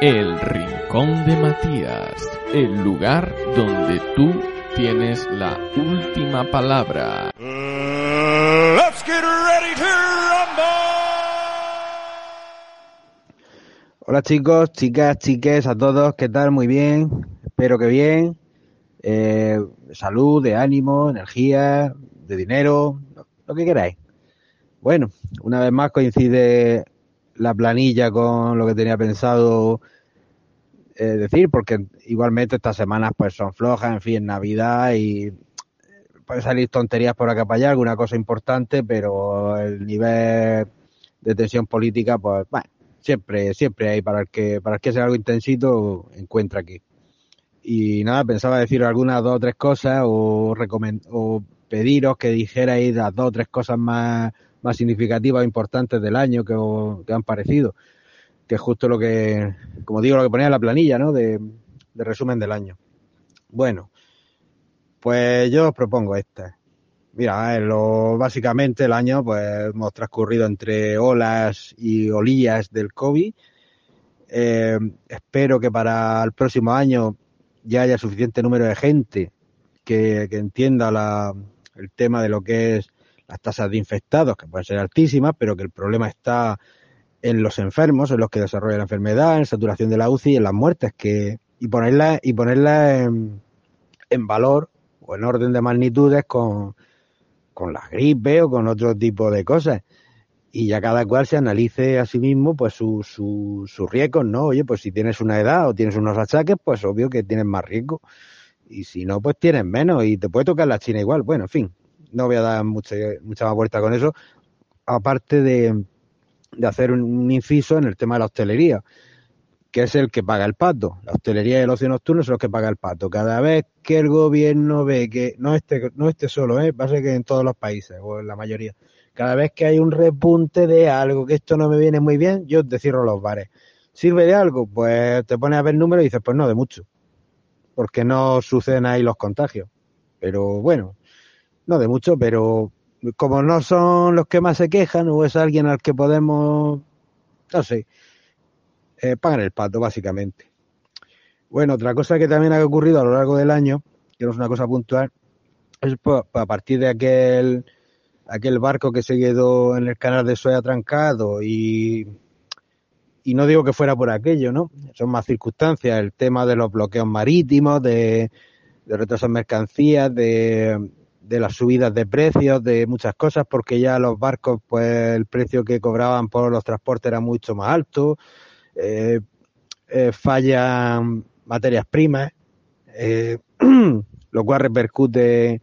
El Rincón de Matías, el lugar donde tú tienes la última palabra. Hola chicos, chicas, chiques, a todos, ¿qué tal? Muy bien, espero que bien. Eh, salud, de ánimo, energía, de dinero, lo que queráis. Bueno, una vez más coincide la planilla con lo que tenía pensado eh, decir, porque igualmente estas semanas pues son flojas, en fin, Navidad y pueden salir tonterías por acá para allá, alguna cosa importante, pero el nivel de tensión política, pues bueno, siempre, siempre hay para el que, para el que sea algo intensito, encuentra aquí. Y nada, pensaba decir algunas dos o tres cosas o, o pediros que dijerais las dos o tres cosas más, más significativas o importantes del año que, que han parecido que es justo lo que, como digo, lo que ponía en la planilla, ¿no? De, de resumen del año. Bueno, pues yo os propongo esta. Mira, lo, básicamente el año pues hemos transcurrido entre olas y olillas del COVID. Eh, espero que para el próximo año ya haya suficiente número de gente que, que entienda la, el tema de lo que es las tasas de infectados, que pueden ser altísimas, pero que el problema está en los enfermos, en los que desarrollan la enfermedad, en saturación de la UCI en las muertes, que, y ponerla, y ponerla en, en valor o en orden de magnitudes con, con la gripe o con otro tipo de cosas. Y ya cada cual se analice a sí mismo pues sus su, su riesgos, ¿no? Oye, pues si tienes una edad o tienes unos achaques, pues obvio que tienes más riesgo. Y si no, pues tienes menos y te puede tocar la China igual. Bueno, en fin, no voy a dar mucha, mucha más vuelta con eso. Aparte de, de hacer un, inciso en el tema de la hostelería, que es el que paga el pato. La hostelería y el ocio nocturno son los que paga el pato. Cada vez que el gobierno ve que, no este, no este solo, ¿eh? pasa que en todos los países, o en la mayoría, cada vez que hay un repunte de algo, que esto no me viene muy bien, yo te cierro los bares. ¿Sirve de algo? Pues te pones a ver números y dices, pues no, de mucho. Porque no suceden ahí los contagios. Pero bueno, no de mucho, pero como no son los que más se quejan o es alguien al que podemos, no sé, eh, pagan el pato básicamente. Bueno, otra cosa que también ha ocurrido a lo largo del año, que no es una cosa puntual, es a partir de aquel aquel barco que se quedó en el canal de Suez atrancado y y no digo que fuera por aquello, ¿no? Son más circunstancias, el tema de los bloqueos marítimos, de, de retrasos mercancías, de, de las subidas de precios, de muchas cosas, porque ya los barcos, pues el precio que cobraban por los transportes era mucho más alto, eh, eh, fallan materias primas, eh, lo cual repercute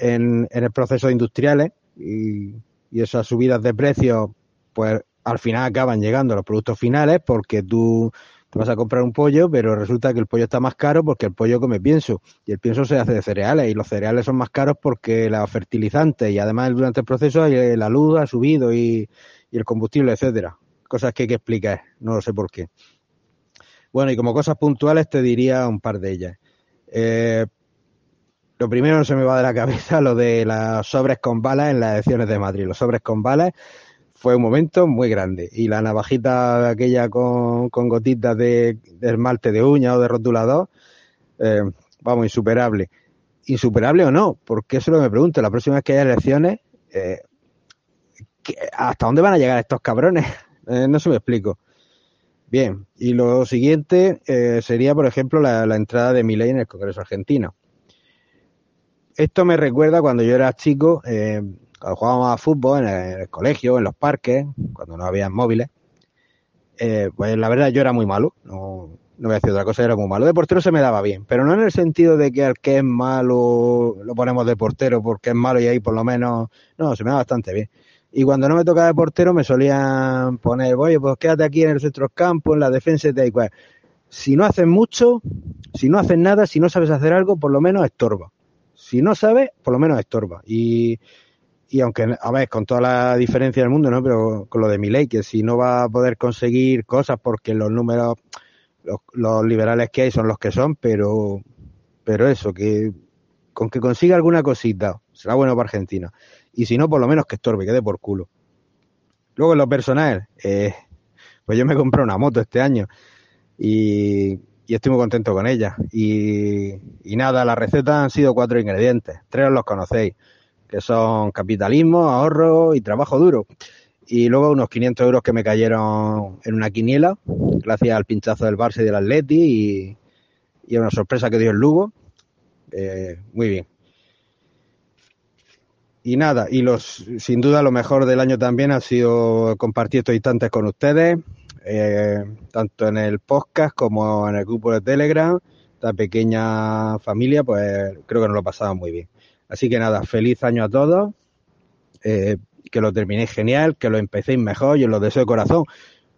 en, en el proceso industriales y, y esas subidas de precios, pues al final acaban llegando a los productos finales porque tú te vas a comprar un pollo, pero resulta que el pollo está más caro porque el pollo come pienso y el pienso se hace de cereales y los cereales son más caros porque los fertilizantes y además durante el proceso la luz ha subido y, el combustible, etcétera. Cosas que hay que explicar, no lo sé por qué. Bueno, y como cosas puntuales te diría un par de ellas. Eh, lo primero se me va de la cabeza lo de las sobres con balas en las elecciones de Madrid. Los sobres con balas fue un momento muy grande. Y la navajita aquella con, con gotitas de, esmalte de uña o de rotulador, eh, vamos, insuperable. ¿Insuperable o no? Porque eso es lo que me pregunto. La próxima vez que haya elecciones, eh, ¿hasta dónde van a llegar estos cabrones? Eh, no se me explico. Bien, y lo siguiente sería, por ejemplo, la, la entrada de Milei en el Congreso argentino. Esto me recuerda cuando yo era chico, cuando jugábamos a fútbol en el, colegio, en los parques, cuando no había móviles, eh, pues la verdad yo era muy malo, no, no voy a decir otra cosa, era muy malo. De portero se me daba bien, pero no en el sentido de que al que es malo lo ponemos de portero porque es malo y ahí por lo menos, no, se me da bastante bien. Y cuando no me tocaba de portero me solían poner, oye, pues quédate aquí en el centro campo, en la defensa y tal y. Si no haces mucho, si no haces nada, si no sabes hacer algo, por lo menos estorba. Si no sabes, por lo menos estorba. Y, y aunque, a ver, con toda la diferencia del mundo, ¿no? Pero con lo de mi ley, que si no va a poder conseguir cosas porque los números, los, liberales que hay son los que son, pero, pero eso, que con que consiga alguna cosita, será bueno para Argentina. Y si no, por lo menos que estorbe, quede por culo. Luego en lo personal, eh, Pues yo me compré una moto este año y, y estoy muy contento con ella. Y, y nada, las recetas han sido cuatro ingredientes. Tres los conocéis, que son capitalismo, ahorro y trabajo duro. Y luego unos 500 euros que me cayeron en una quiniela, gracias al pinchazo del Barça y del Atleti y, y una sorpresa que dio el Lugo. Eh, muy bien. Y nada, y los, sin duda lo mejor del año también ha sido compartir estos instantes con ustedes, eh, tanto en el podcast como en el grupo de Telegram, esta pequeña familia, pues creo que nos lo pasamos muy bien. Así que nada, feliz año a todos, eh, que lo terminéis genial, que lo empecéis mejor, yo os lo deseo de corazón,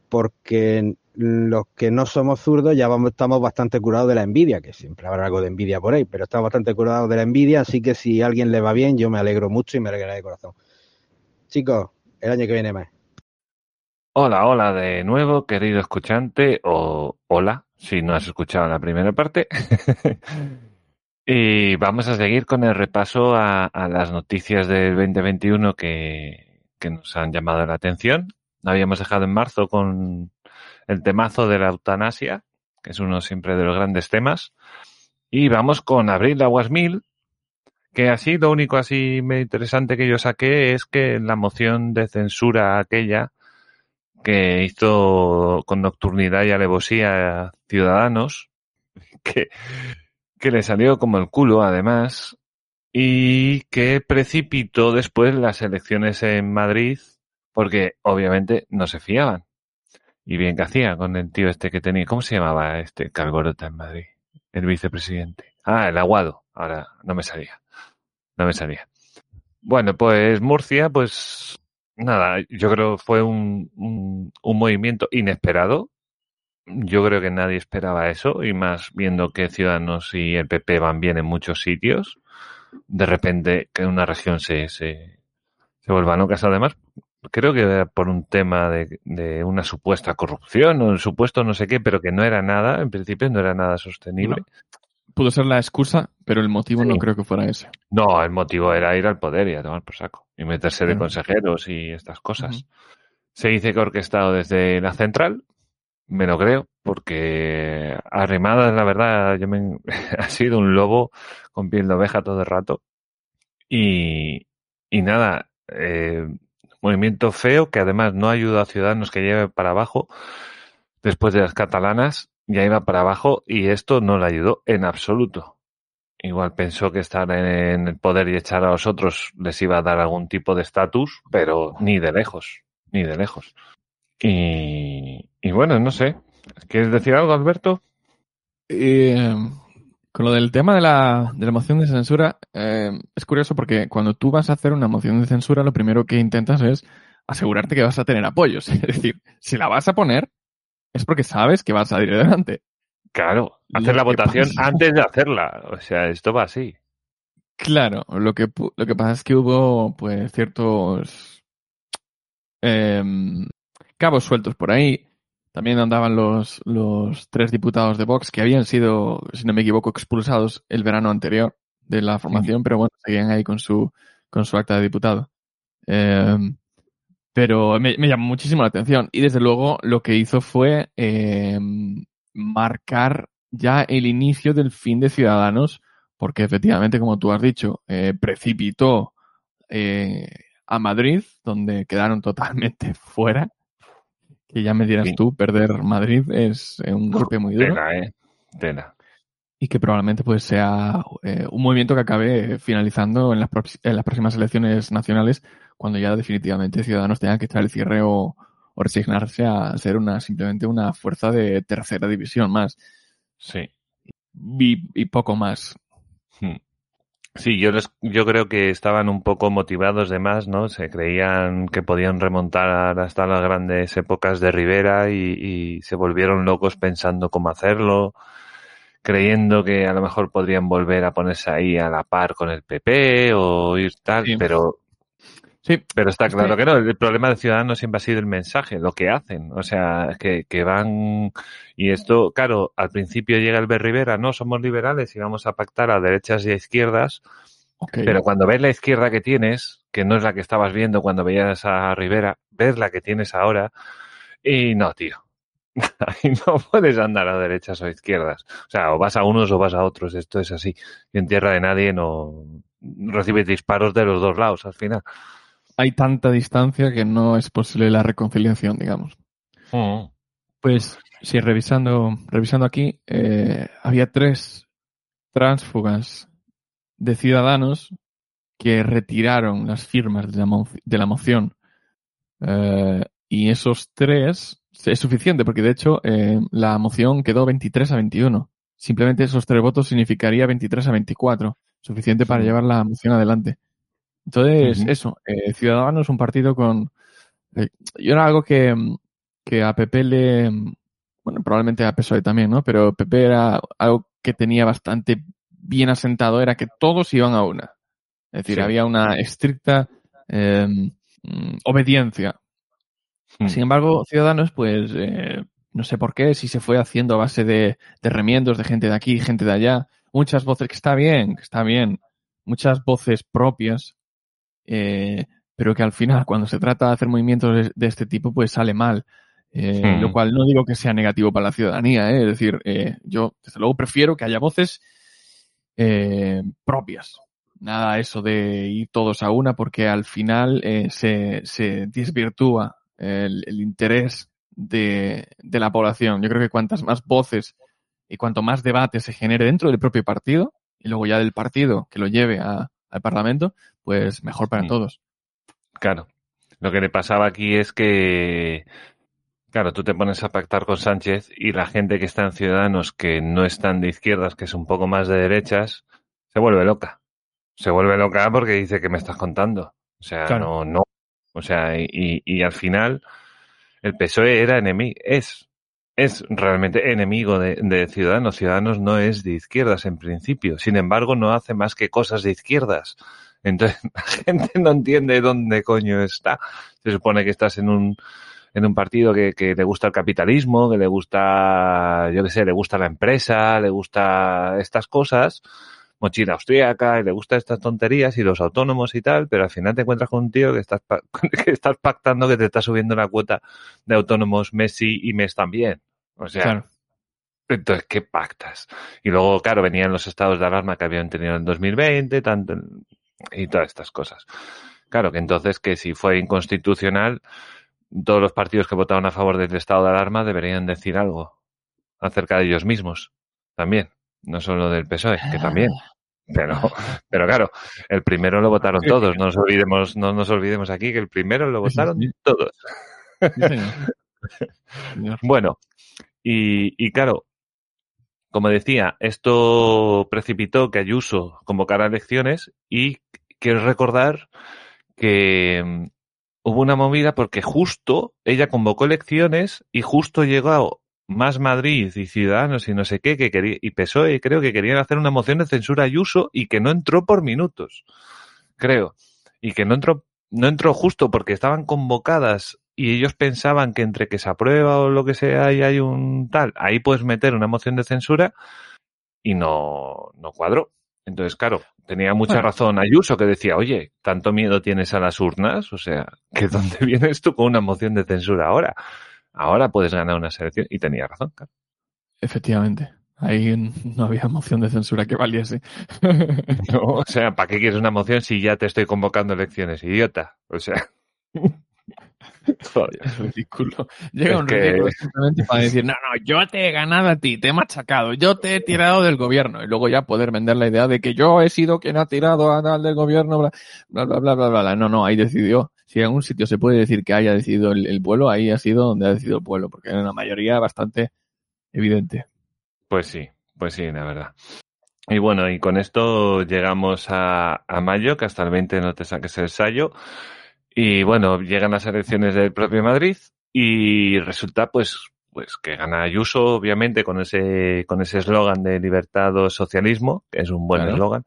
porque los que no somos zurdos ya vamos, estamos bastante curados de la envidia, que siempre habrá algo de envidia por ahí, pero estamos bastante curados de la envidia, así que si a alguien le va bien, yo me alegro mucho y me alegraré de corazón. Chicos, el año que viene más. Hola, hola de nuevo, querido escuchante, o hola, si no has escuchado la primera parte. y vamos a seguir con el repaso a, a las noticias del 2021 que, que nos han llamado la atención. Habíamos dejado en marzo con el temazo de la eutanasia, que es uno siempre de los grandes temas. Y vamos con Abril Aguas Mil, que así lo único así interesante que yo saqué es que la moción de censura aquella que hizo con nocturnidad y alevosía a Ciudadanos, que, que le salió como el culo además, y que precipitó después las elecciones en Madrid, porque obviamente no se fiaban. Y bien que hacía con el tío este que tenía, ¿cómo se llamaba este Calborota en Madrid? El vicepresidente. Ah, el Aguado. Ahora no me salía. No me salía. Bueno, pues Murcia, pues nada, yo creo fue un, un, movimiento inesperado. Yo creo que nadie esperaba eso, y más viendo que Ciudadanos y el PP van bien en muchos sitios. De repente que una región se, se, se vuelva locas. Además, creo que era por un tema de, de, una supuesta corrupción o un supuesto no sé qué, pero que no era nada, en principio no era nada sostenible. No. Pudo ser la excusa, pero el motivo sí. no creo que fuera ese. No, el motivo era ir al poder y a tomar por saco y meterse de consejeros y estas cosas. Uh -huh. Se dice que orquestado desde la central, me lo creo, porque Arrimadas, la verdad, yo me, ha sido un lobo con piel de oveja todo el rato. Y, y nada, eh, movimiento feo que además no ayuda a Ciudadanos que lleve para abajo después de las catalanas, ya iba para abajo y esto no le ayudó en absoluto. Igual pensó que estar en el poder y echar a los otros les iba a dar algún tipo de estatus, pero ni de lejos, ni de lejos. Y, y, bueno, no sé. ¿Quieres decir algo, Alberto? Eh, con lo del tema de la, de la moción de censura, eh, es curioso porque cuando tú vas a hacer una moción de censura, lo primero que intentas es asegurarte que vas a tener apoyos. Es decir, si la vas a poner, es porque sabes que vas a ir adelante. Claro, hacer la votación pasa... antes de hacerla. O sea, esto va así. Claro, lo que, lo que pasa es que hubo pues ciertos eh, cabos sueltos por ahí. También andaban los, los tres diputados de Vox que habían sido, si no me equivoco, expulsados el verano anterior de la formación, sí. pero bueno, seguían ahí con su, con su acta de diputado. Eh, pero me, me, llamó muchísimo la atención. Y desde luego lo que hizo fue eh, marcar ya el inicio del fin de Ciudadanos, porque efectivamente, como tú has dicho, eh, precipitó eh, a Madrid, donde quedaron totalmente fuera. Que ya me dirás sí. tú, perder Madrid es un golpe muy duro. Eh. Y que probablemente pues sea eh, un movimiento que acabe finalizando en las, en las, próximas elecciones nacionales, cuando ya definitivamente Ciudadanos tengan que echar el cierre o, o resignarse a ser una simplemente una fuerza de tercera división más. Sí. Y, y poco más. Hmm. Sí, yo, les, yo creo que estaban un poco motivados de más, ¿no? Se creían que podían remontar hasta las grandes épocas de Rivera y, y se volvieron locos pensando cómo hacerlo, creyendo que a lo mejor podrían volver a ponerse ahí a la par con el PP o ir tal, sí. pero Sí, pero está claro que no. El problema de Ciudadanos siempre ha sido el mensaje, lo que hacen. O sea, que, que van. Y esto, claro, al principio llega el Ver Rivera, no, somos liberales y vamos a pactar a derechas y a izquierdas. Okay. Pero cuando ves la izquierda que tienes, que no es la que estabas viendo cuando veías a Rivera, ves la que tienes ahora, Y no, tío. Ahí no puedes andar a derechas o a izquierdas. O sea, o vas a unos o vas a otros. Esto es así. Y en tierra de nadie no recibes disparos de los dos lados al final. Hay tanta distancia que no es posible la reconciliación, digamos. Mm. Pues sí, revisando, revisando aquí, eh, había tres tránsfugas de ciudadanos que retiraron las firmas de la, mo- de la moción. Eh, y esos tres es suficiente, porque de hecho eh, la moción quedó 23 a 21. Simplemente esos tres votos significaría 23 a 24. Suficiente para llevar la moción adelante. Entonces, eso, eh, Ciudadanos, un partido con... eh, y era algo que, que a PP le... Bueno, probablemente a PSOE también, ¿no? Pero PP era algo que tenía bastante bien asentado, era que todos iban a una. Es decir, Sí. había una estricta eh, mm, obediencia. Mm. Sin embargo, Ciudadanos, pues, eh, no sé por qué, si se fue haciendo a base de, de remiendos de gente de aquí, gente de allá, muchas voces, que está bien, que está bien, muchas voces propias, eh, pero que al final, cuando se trata de hacer movimientos de, este tipo, pues sale mal. Eh, Hmm. Lo cual no digo que sea negativo para la ciudadanía, ¿eh? es decir, eh, yo desde luego prefiero que haya voces eh, propias. Nada eso de ir todos a una, porque al final eh, se, se desvirtúa el, el interés de, de la población. Yo creo que cuantas más voces y cuanto más debate se genere dentro del propio partido, y luego ya del partido que lo lleve a- al Parlamento, pues mejor para Mm. todos. Claro. Lo que le pasaba aquí es que, claro, tú te pones a pactar con Sánchez y la gente que está en Ciudadanos, que no están de izquierdas, que es un poco más de derechas, se vuelve loca. Se vuelve loca porque dice que me estás contando. O sea, Claro. no, no. O sea, y, y- y al final el PSOE era enemigo, es, es realmente enemigo de, de Ciudadanos. Ciudadanos no es de izquierdas en principio. Sin embargo, no hace más que cosas de izquierdas. Entonces, la gente no entiende dónde coño está. Se supone que estás en un, en un partido que, que le gusta el capitalismo, que le gusta, yo qué sé, le gusta la empresa, le gusta estas cosas, mochila austríaca, y le gusta estas tonterías y los autónomos y tal, pero al final te encuentras con un tío que estás, que estás pactando que te está subiendo la cuota de autónomos Messi y Mes también. O sea, Claro. entonces, ¿qué pactas? Y luego, claro, venían los estados de alarma que habían tenido en 2020, tanto, y todas estas cosas. Claro, que entonces que si fue inconstitucional, todos los partidos que votaron a favor del estado de alarma deberían decir algo acerca de ellos mismos. También. No solo del PSOE, que también. Pero, pero claro, el primero lo votaron todos. No nos olvidemos, no nos olvidemos aquí que el primero lo votaron todos. Bueno, y, y claro, como decía, esto precipitó que Ayuso convocara elecciones y quiero recordar que mm, hubo una movida porque justo ella convocó elecciones y justo llegó Más Madrid y Ciudadanos y no sé qué, que quería, y PSOE creo que querían hacer una moción de censura a Ayuso y que no entró por minutos, creo, y que no entró, no entró justo porque estaban convocadas y ellos pensaban que entre que se aprueba o lo que sea y hay un tal, ahí puedes meter una moción de censura y no, no cuadró. Entonces, claro, tenía mucha Bueno. razón Ayuso que decía, oye, ¿tanto miedo tienes a las urnas? O sea, ¿que dónde vienes tú con una moción de censura ahora? Ahora puedes ganar una selección. Y tenía razón, claro. Efectivamente. Ahí no había moción de censura que valiese. No, o sea, ¿para qué quieres una moción si ya te estoy convocando elecciones, idiota? O sea. Es ridículo. Llega Es un que- ridículo simplemente para decir, no, no, yo te he ganado a ti, te he machacado, yo te he tirado del gobierno. Y luego ya poder vender la idea de que yo he sido quien ha tirado a tal del gobierno, bla, bla, bla, bla, bla, bla, bla. No, no, ahí decidió. Si en algún sitio se puede decir que haya decidido el, el pueblo, ahí ha sido donde ha decidido el pueblo, porque era una mayoría bastante evidente. Pues sí, pues sí, la verdad. Y bueno, y con esto llegamos a, a mayo, que hasta el 20 no te saques el ensayo. Y bueno, llegan las elecciones del propio Madrid y resulta pues pues que gana Ayuso, obviamente, con ese con ese eslogan de libertad o socialismo, que es un buen Claro. eslogan.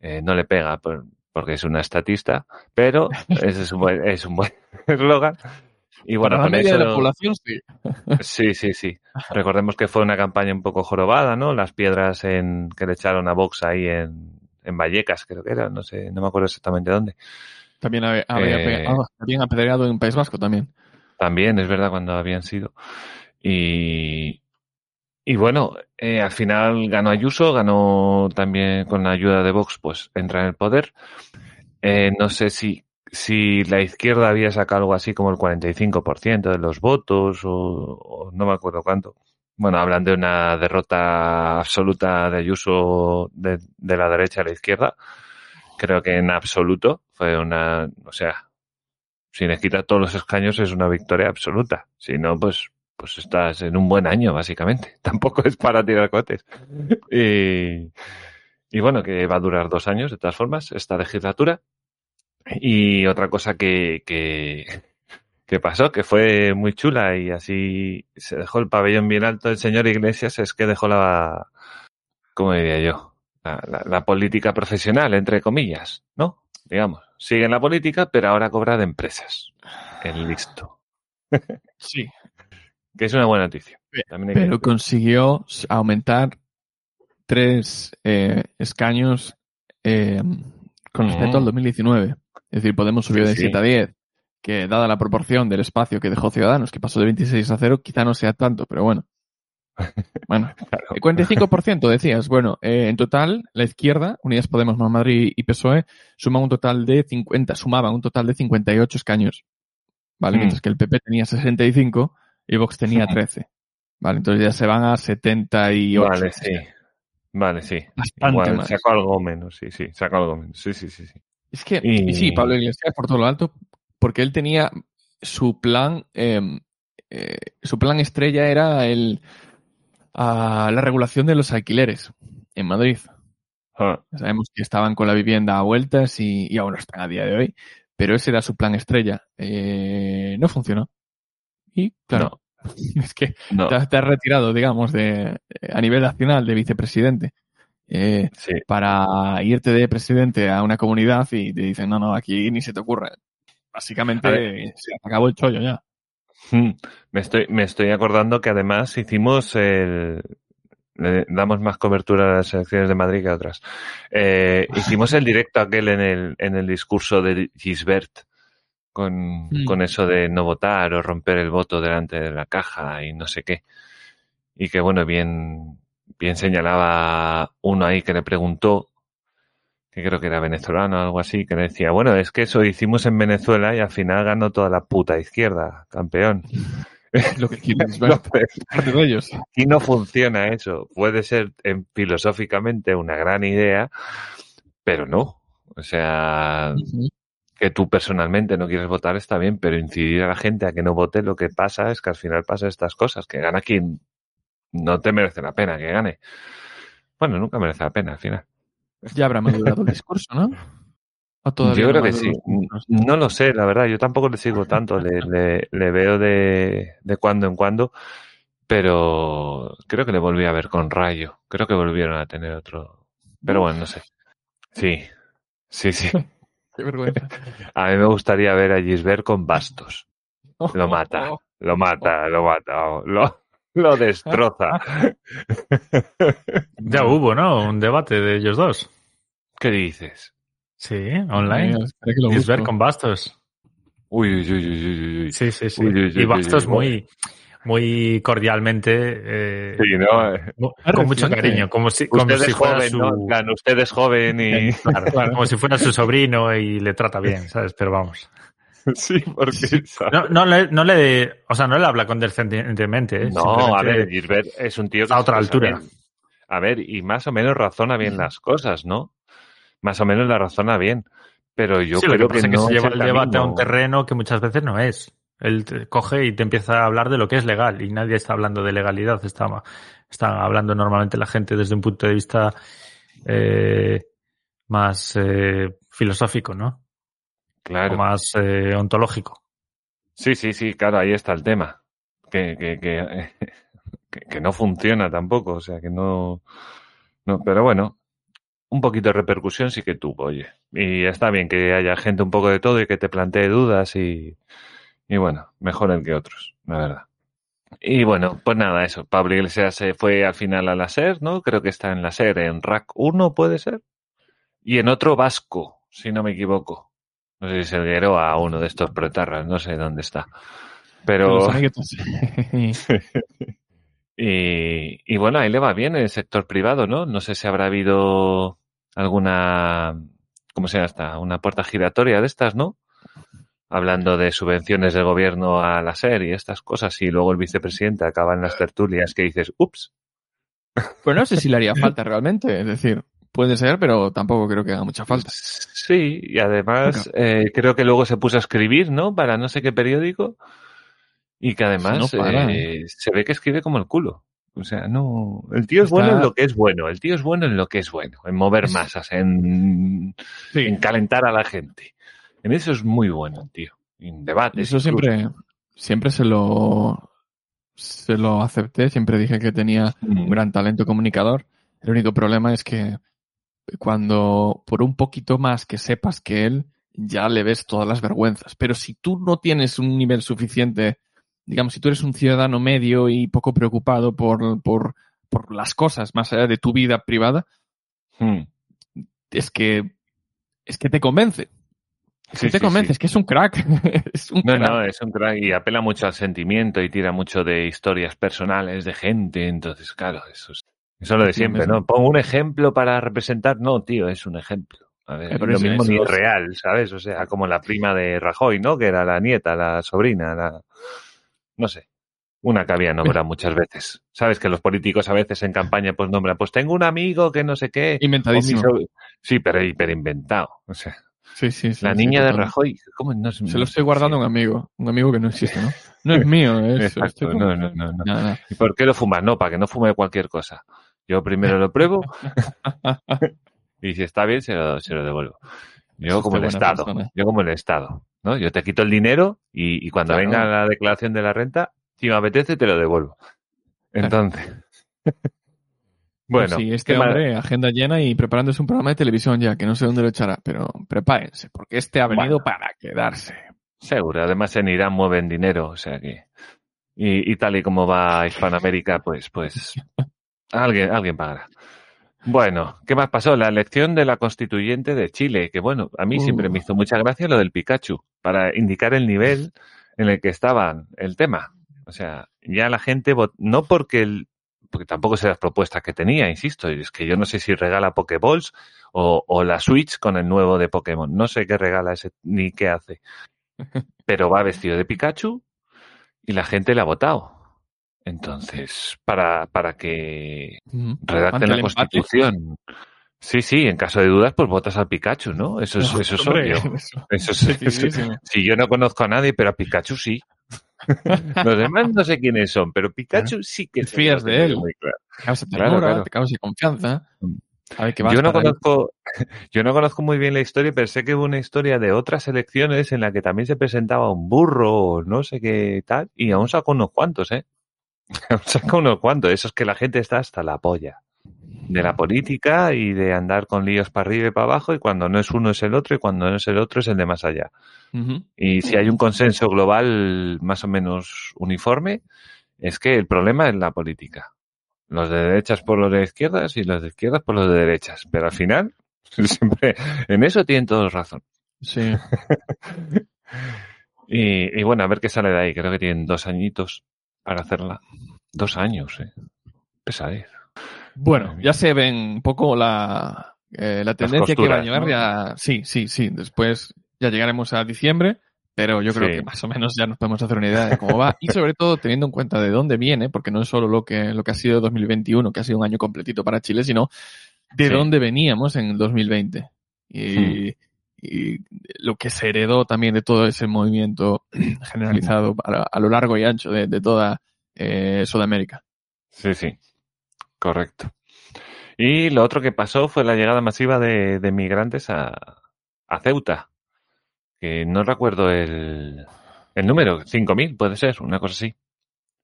Eh, no le pega por- porque es una estatista, pero ese es un buen es un buen eslogan. Y bueno, Para la media eso de la población, sí. Sí, sí, sí. Recordemos que fue una campaña un poco jorobada, ¿no? Las piedras en, que le echaron a Vox ahí en, en Vallecas, creo que era, no sé, no me acuerdo exactamente dónde. También había, había Eh, ah, habían apedreado en País Vasco también. También, es verdad, cuando habían sido. Y, y bueno, eh, al final ganó Ayuso, ganó también con la ayuda de Vox, pues entra en el poder. Eh, no sé si, si la izquierda había sacado algo así como el 45% de los votos o, o no me acuerdo cuánto. Bueno, hablan de una derrota absoluta de Ayuso de, de la derecha a la izquierda. Creo que en absoluto fue una, o sea, si les quita todos los escaños es una victoria absoluta. Si no, pues, pues estás en un buen año, básicamente. Tampoco es para tirar cohetes. Y, y bueno, que va a durar dos años, de todas formas, esta legislatura. Y otra cosa que, que, que pasó, que fue muy chula y así se dejó el pabellón bien alto el señor Iglesias, es que dejó la, ¿cómo diría yo? La, la, la política profesional, entre comillas, ¿no? Digamos, sigue en la política, pero ahora cobra de empresas. El listo. Sí. Que es una buena noticia. También hay que Pero consiguió aumentar tres eh, escaños eh, con respecto Mm. al 2019. Es decir, Podemos subió Sí, de sí. 7 a 10, que dada la proporción del espacio que dejó Ciudadanos, que pasó de 26 a 0, quizá no sea tanto, pero bueno. Bueno, Claro. el 45% decías. Bueno, eh, en total, la izquierda, Unidas Podemos, Más Madrid y PSOE, suman un total de 50, sumaban un total de 58 escaños. ¿Vale? Mm. Mientras que el PP tenía 65 y Vox tenía 13. Vale, entonces ya se van a 78. Vale, sí. Vale, sí. Bastante Igual, más. sacó algo menos, sí, sí, sacó algo menos. Sí, sí, sí, sí. Es que, Y- y sí, Pablo Iglesias por todo lo alto, porque él tenía su plan, eh, eh, su plan estrella era el, ah, la regulación de los alquileres en Madrid. Ah, Sabemos que estaban con la vivienda a vueltas y, y aún no están a día de hoy, pero ese era su plan estrella. Eh, no funcionó. Y, claro, es que no, te, has- te has retirado, digamos, de, a nivel nacional de vicepresidente. Eh, sí. para irte de presidente a una comunidad y te dicen, no, no, aquí ni se te ocurre. A Básicamente se acabó el chollo ya. Mm, Me estoy, me estoy acordando que además hicimos el. Le damos más cobertura a las elecciones de Madrid que a otras. Eh, hicimos el directo aquel en el, en el discurso de Gisbert con, Mm. con eso de no votar o romper el voto delante de la caja y no sé qué. Y que bueno, bien, bien señalaba uno ahí que le preguntó, que creo que era venezolano o algo así, que le decía, bueno, es que eso hicimos en Venezuela y al final ganó toda la puta izquierda, campeón. Lo que quieres parte de ellos. aquí no funciona eso. Puede ser en- filosóficamente una gran idea, pero no. O sea, que tú personalmente no quieres votar está bien, pero incidir a la gente a que no vote, lo que pasa es que al final pasa estas cosas, que gana quien no te merece la pena que gane. Bueno, nunca merece la pena al final. Ya habrá madurado el discurso, ¿no? ¿O todavía Yo no creo que maduró sí. No lo sé, la verdad. Yo tampoco le sigo tanto. Le, le, le veo de, de cuando en cuando. Pero creo que le volví a ver con Rayo. Creo que volvieron a tener otro. Pero bueno, no sé. Sí. Sí, sí. Qué vergüenza. A mí me gustaría ver a Gisbert con bastos. Lo mata. Lo mata, lo mata. Lo, lo destroza. Ya hubo, ¿no? Un debate de ellos dos. ¿Qué dices? Sí, online. Gisbert busco. con Bastos. Uy, uy, uy, uy, uy, uy. Sí, sí, sí. Uy, uy, uy, y Bastos uy, uy. muy, muy cordialmente, eh, Sí, ¿no? Es con mucho cariño, como si, como Usted si es fuera joven, su, ¿no? Usted es joven y... claro, como si fuera su sobrino y le trata bien, ¿sabes? Pero vamos. Sí, porque... No, no le, no le, o sea, no le habla condescendientemente, ¿eh? No, a ver, Gilbert es un tío que a otra altura. bien. A ver, y más o menos razona bien las cosas, ¿no? Más o menos la razona bien. Pero yo sí, lo creo que pasa es que no se lleva el debate a un terreno que muchas veces no es. Él te coge y te empieza a hablar de lo que es legal y nadie está hablando de legalidad. Está, está hablando normalmente la gente desde un punto de vista eh, más eh, filosófico, ¿no? Claro. O más eh, ontológico. Sí, sí, sí, claro, ahí está el tema. Que, que, que, que, que no funciona tampoco, o sea, que no, no, pero bueno, un poquito de repercusión sí que tuvo, oye. Y está bien que haya gente un poco de todo y que te plantee dudas y, y bueno, mejor el que otros, la verdad. Y bueno, pues nada, eso. Pablo Iglesias se fue al final a la SER, ¿no? Creo que está en la SER, en RAC 1 puede ser. Y en otro vasco, si no me equivoco. No sé si es el Gueroa uno de estos protarras, no sé dónde está. Pero... Y, y bueno, ahí le va bien el sector privado, ¿no? No sé si habrá habido alguna, ¿cómo se llama esta? Una puerta giratoria de estas, ¿no? Hablando de subvenciones del gobierno a la SER y estas cosas, y luego el vicepresidente acaba en las tertulias que dices, ups, Pues no sé si le haría falta realmente. Es decir, puede ser, pero tampoco creo que haga mucha falta. Sí, y además eh, creo que luego se puso a escribir, ¿no? Para no sé qué periódico. Y que además no eh, se ve que escribe como el culo. O sea, no. El tío es Está- bueno en lo que es bueno. El tío es bueno en lo que es bueno. En mover masas, en, Sí. en calentar a la gente. En eso es muy bueno, tío. En debates. Eso incluso. siempre, siempre se lo, se lo acepté. Siempre dije que tenía Mm. un gran talento comunicador. El único problema es que cuando por un poquito más que sepas que él, ya le ves todas las vergüenzas. Pero si tú no tienes un nivel suficiente, digamos, si tú eres un ciudadano medio y poco preocupado por, por, por las cosas más allá de tu vida privada, Mm. es que, es que te convence. Es Sí, que te sí, convence, sí. es que es un crack. es un No, crack. no, es un crack y apela mucho al sentimiento y tira mucho de historias personales de gente. Entonces, claro, eso es, eso es lo de siempre, ¿no? Pongo un ejemplo para representar. No, tío, es un ejemplo. A ver, pero lo eso- mismo eso ni es es- real, ¿sabes? O sea, como la prima de Rajoy, ¿no? Que era la nieta, la sobrina, la... No sé. Una que había nombrado muchas veces. Sabes que los políticos a veces en campaña pues nombran, pues tengo un amigo que no sé qué. Inventadísimo. Sí, pero hiper inventado. O sea, Sí, sí, sí. la niña de. Rajoy, ¿cómo no Se lo estoy guardando a un amigo. Un amigo que no existe, ¿no? No es mío, es. Exacto, no, no, no, no. Nada. ¿Y por qué lo fumas? No, para que no fume cualquier cosa. Yo primero lo pruebo y si está bien se lo, se lo devuelvo. Yo como el Estado, persona. yo como el Estado, ¿no? Yo te quito el dinero y, y cuando Claro. venga la declaración de la renta, si me apetece te lo devuelvo. Entonces, bueno, sí, este hombre, agenda llena y preparándose un programa de televisión ya, que no sé dónde lo echará, pero prepárense, porque este ha venido Bueno. para quedarse. Seguro, además en Irán mueven dinero, o sea que. Y, y tal y como va Hispanoamérica, pues, pues. Alguien, alguien pagará. Bueno, ¿qué más pasó? La elección de la constituyente de Chile, que bueno, a mí Uh. siempre me hizo mucha gracia lo del Pikachu, para indicar el nivel en el que estaba el tema. O sea, ya la gente, no porque el, porque tampoco sé las propuestas que tenía, insisto, y es que yo no sé si regala Pokéballs o, o la Switch con el nuevo de Pokémon. No sé qué regala ese, ni qué hace pero va vestido de Pikachu y la gente le ha votado. Entonces, para, para que redacten la constitución. Sí, sí, en caso de dudas, pues votas al Pikachu, ¿no? Eso es, No, eso es hombre, obvio. eso- Eso es, si yo no conozco a nadie, pero a Pikachu sí. Los demás no sé quiénes son, pero Pikachu sí que Te fías de él. claro. Te causa Claro, claro. te causa confianza. A ver, Yo no conozco, yo no conozco muy bien la historia, pero sé que hubo una historia de otras elecciones en la que también se presentaba un burro o no sé qué tal, y aún sacó unos cuantos, ¿eh? Sacó unos cuantos. Eso es que la gente está hasta la polla de la política y de andar con líos para arriba y para abajo, y cuando no es uno es el otro, y cuando no es el otro es el de más allá. Y si hay un consenso global más o menos uniforme, es que el problema es la política. Los de derechas por los de izquierdas y los de izquierdas por los de derechas. Pero al final, siempre, en eso tienen todos razón. Sí. Y, y bueno, a ver qué sale de ahí. Creo que tienen dos añitos para hacerla. Dos años, eh. Pesadez. Bueno, ya se ven un poco la, eh, la tendencia que va a llevar ¿no? ya. Sí, sí, sí. Después ya llegaremos a diciembre, pero yo creo Sí. que más o menos ya nos podemos hacer una idea de cómo va. Y sobre todo teniendo en cuenta de dónde viene, porque no es solo lo que, lo que ha sido 2021, que ha sido un año completito para Chile, sino de Sí. dónde veníamos en el 2020. Y, y lo que se heredó también de todo ese movimiento generalizado a, a lo largo y ancho de, de toda eh, Sudamérica. Sí, sí. Correcto. Y lo otro que pasó fue la llegada masiva de, de migrantes a, a Ceuta. Que no recuerdo el, el número, 5.000 puede ser, una cosa así.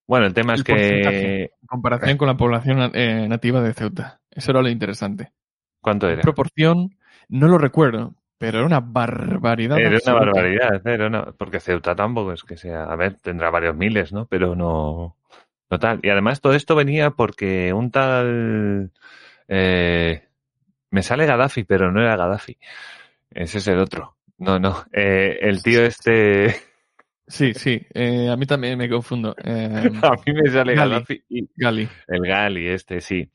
Bueno, el tema es que... En comparación con la población eh, nativa de Ceuta. Eso era lo interesante. ¿Cuánto En era? proporción, no lo recuerdo, pero era una barbaridad. Era una barbaridad, era una- porque Ceuta tampoco es que sea, a ver, tendrá varios miles, ¿no? Pero no, no tal. Y además todo esto venía porque un tal, eh, me sale Gaddafi, pero no era Gaddafi. Ese es el otro. No, no. Eh, el tío este, Sí, sí, eh, a mí también me confundo. A mí me sale Gali. Gaddafi y Gali. el Gali este, sí.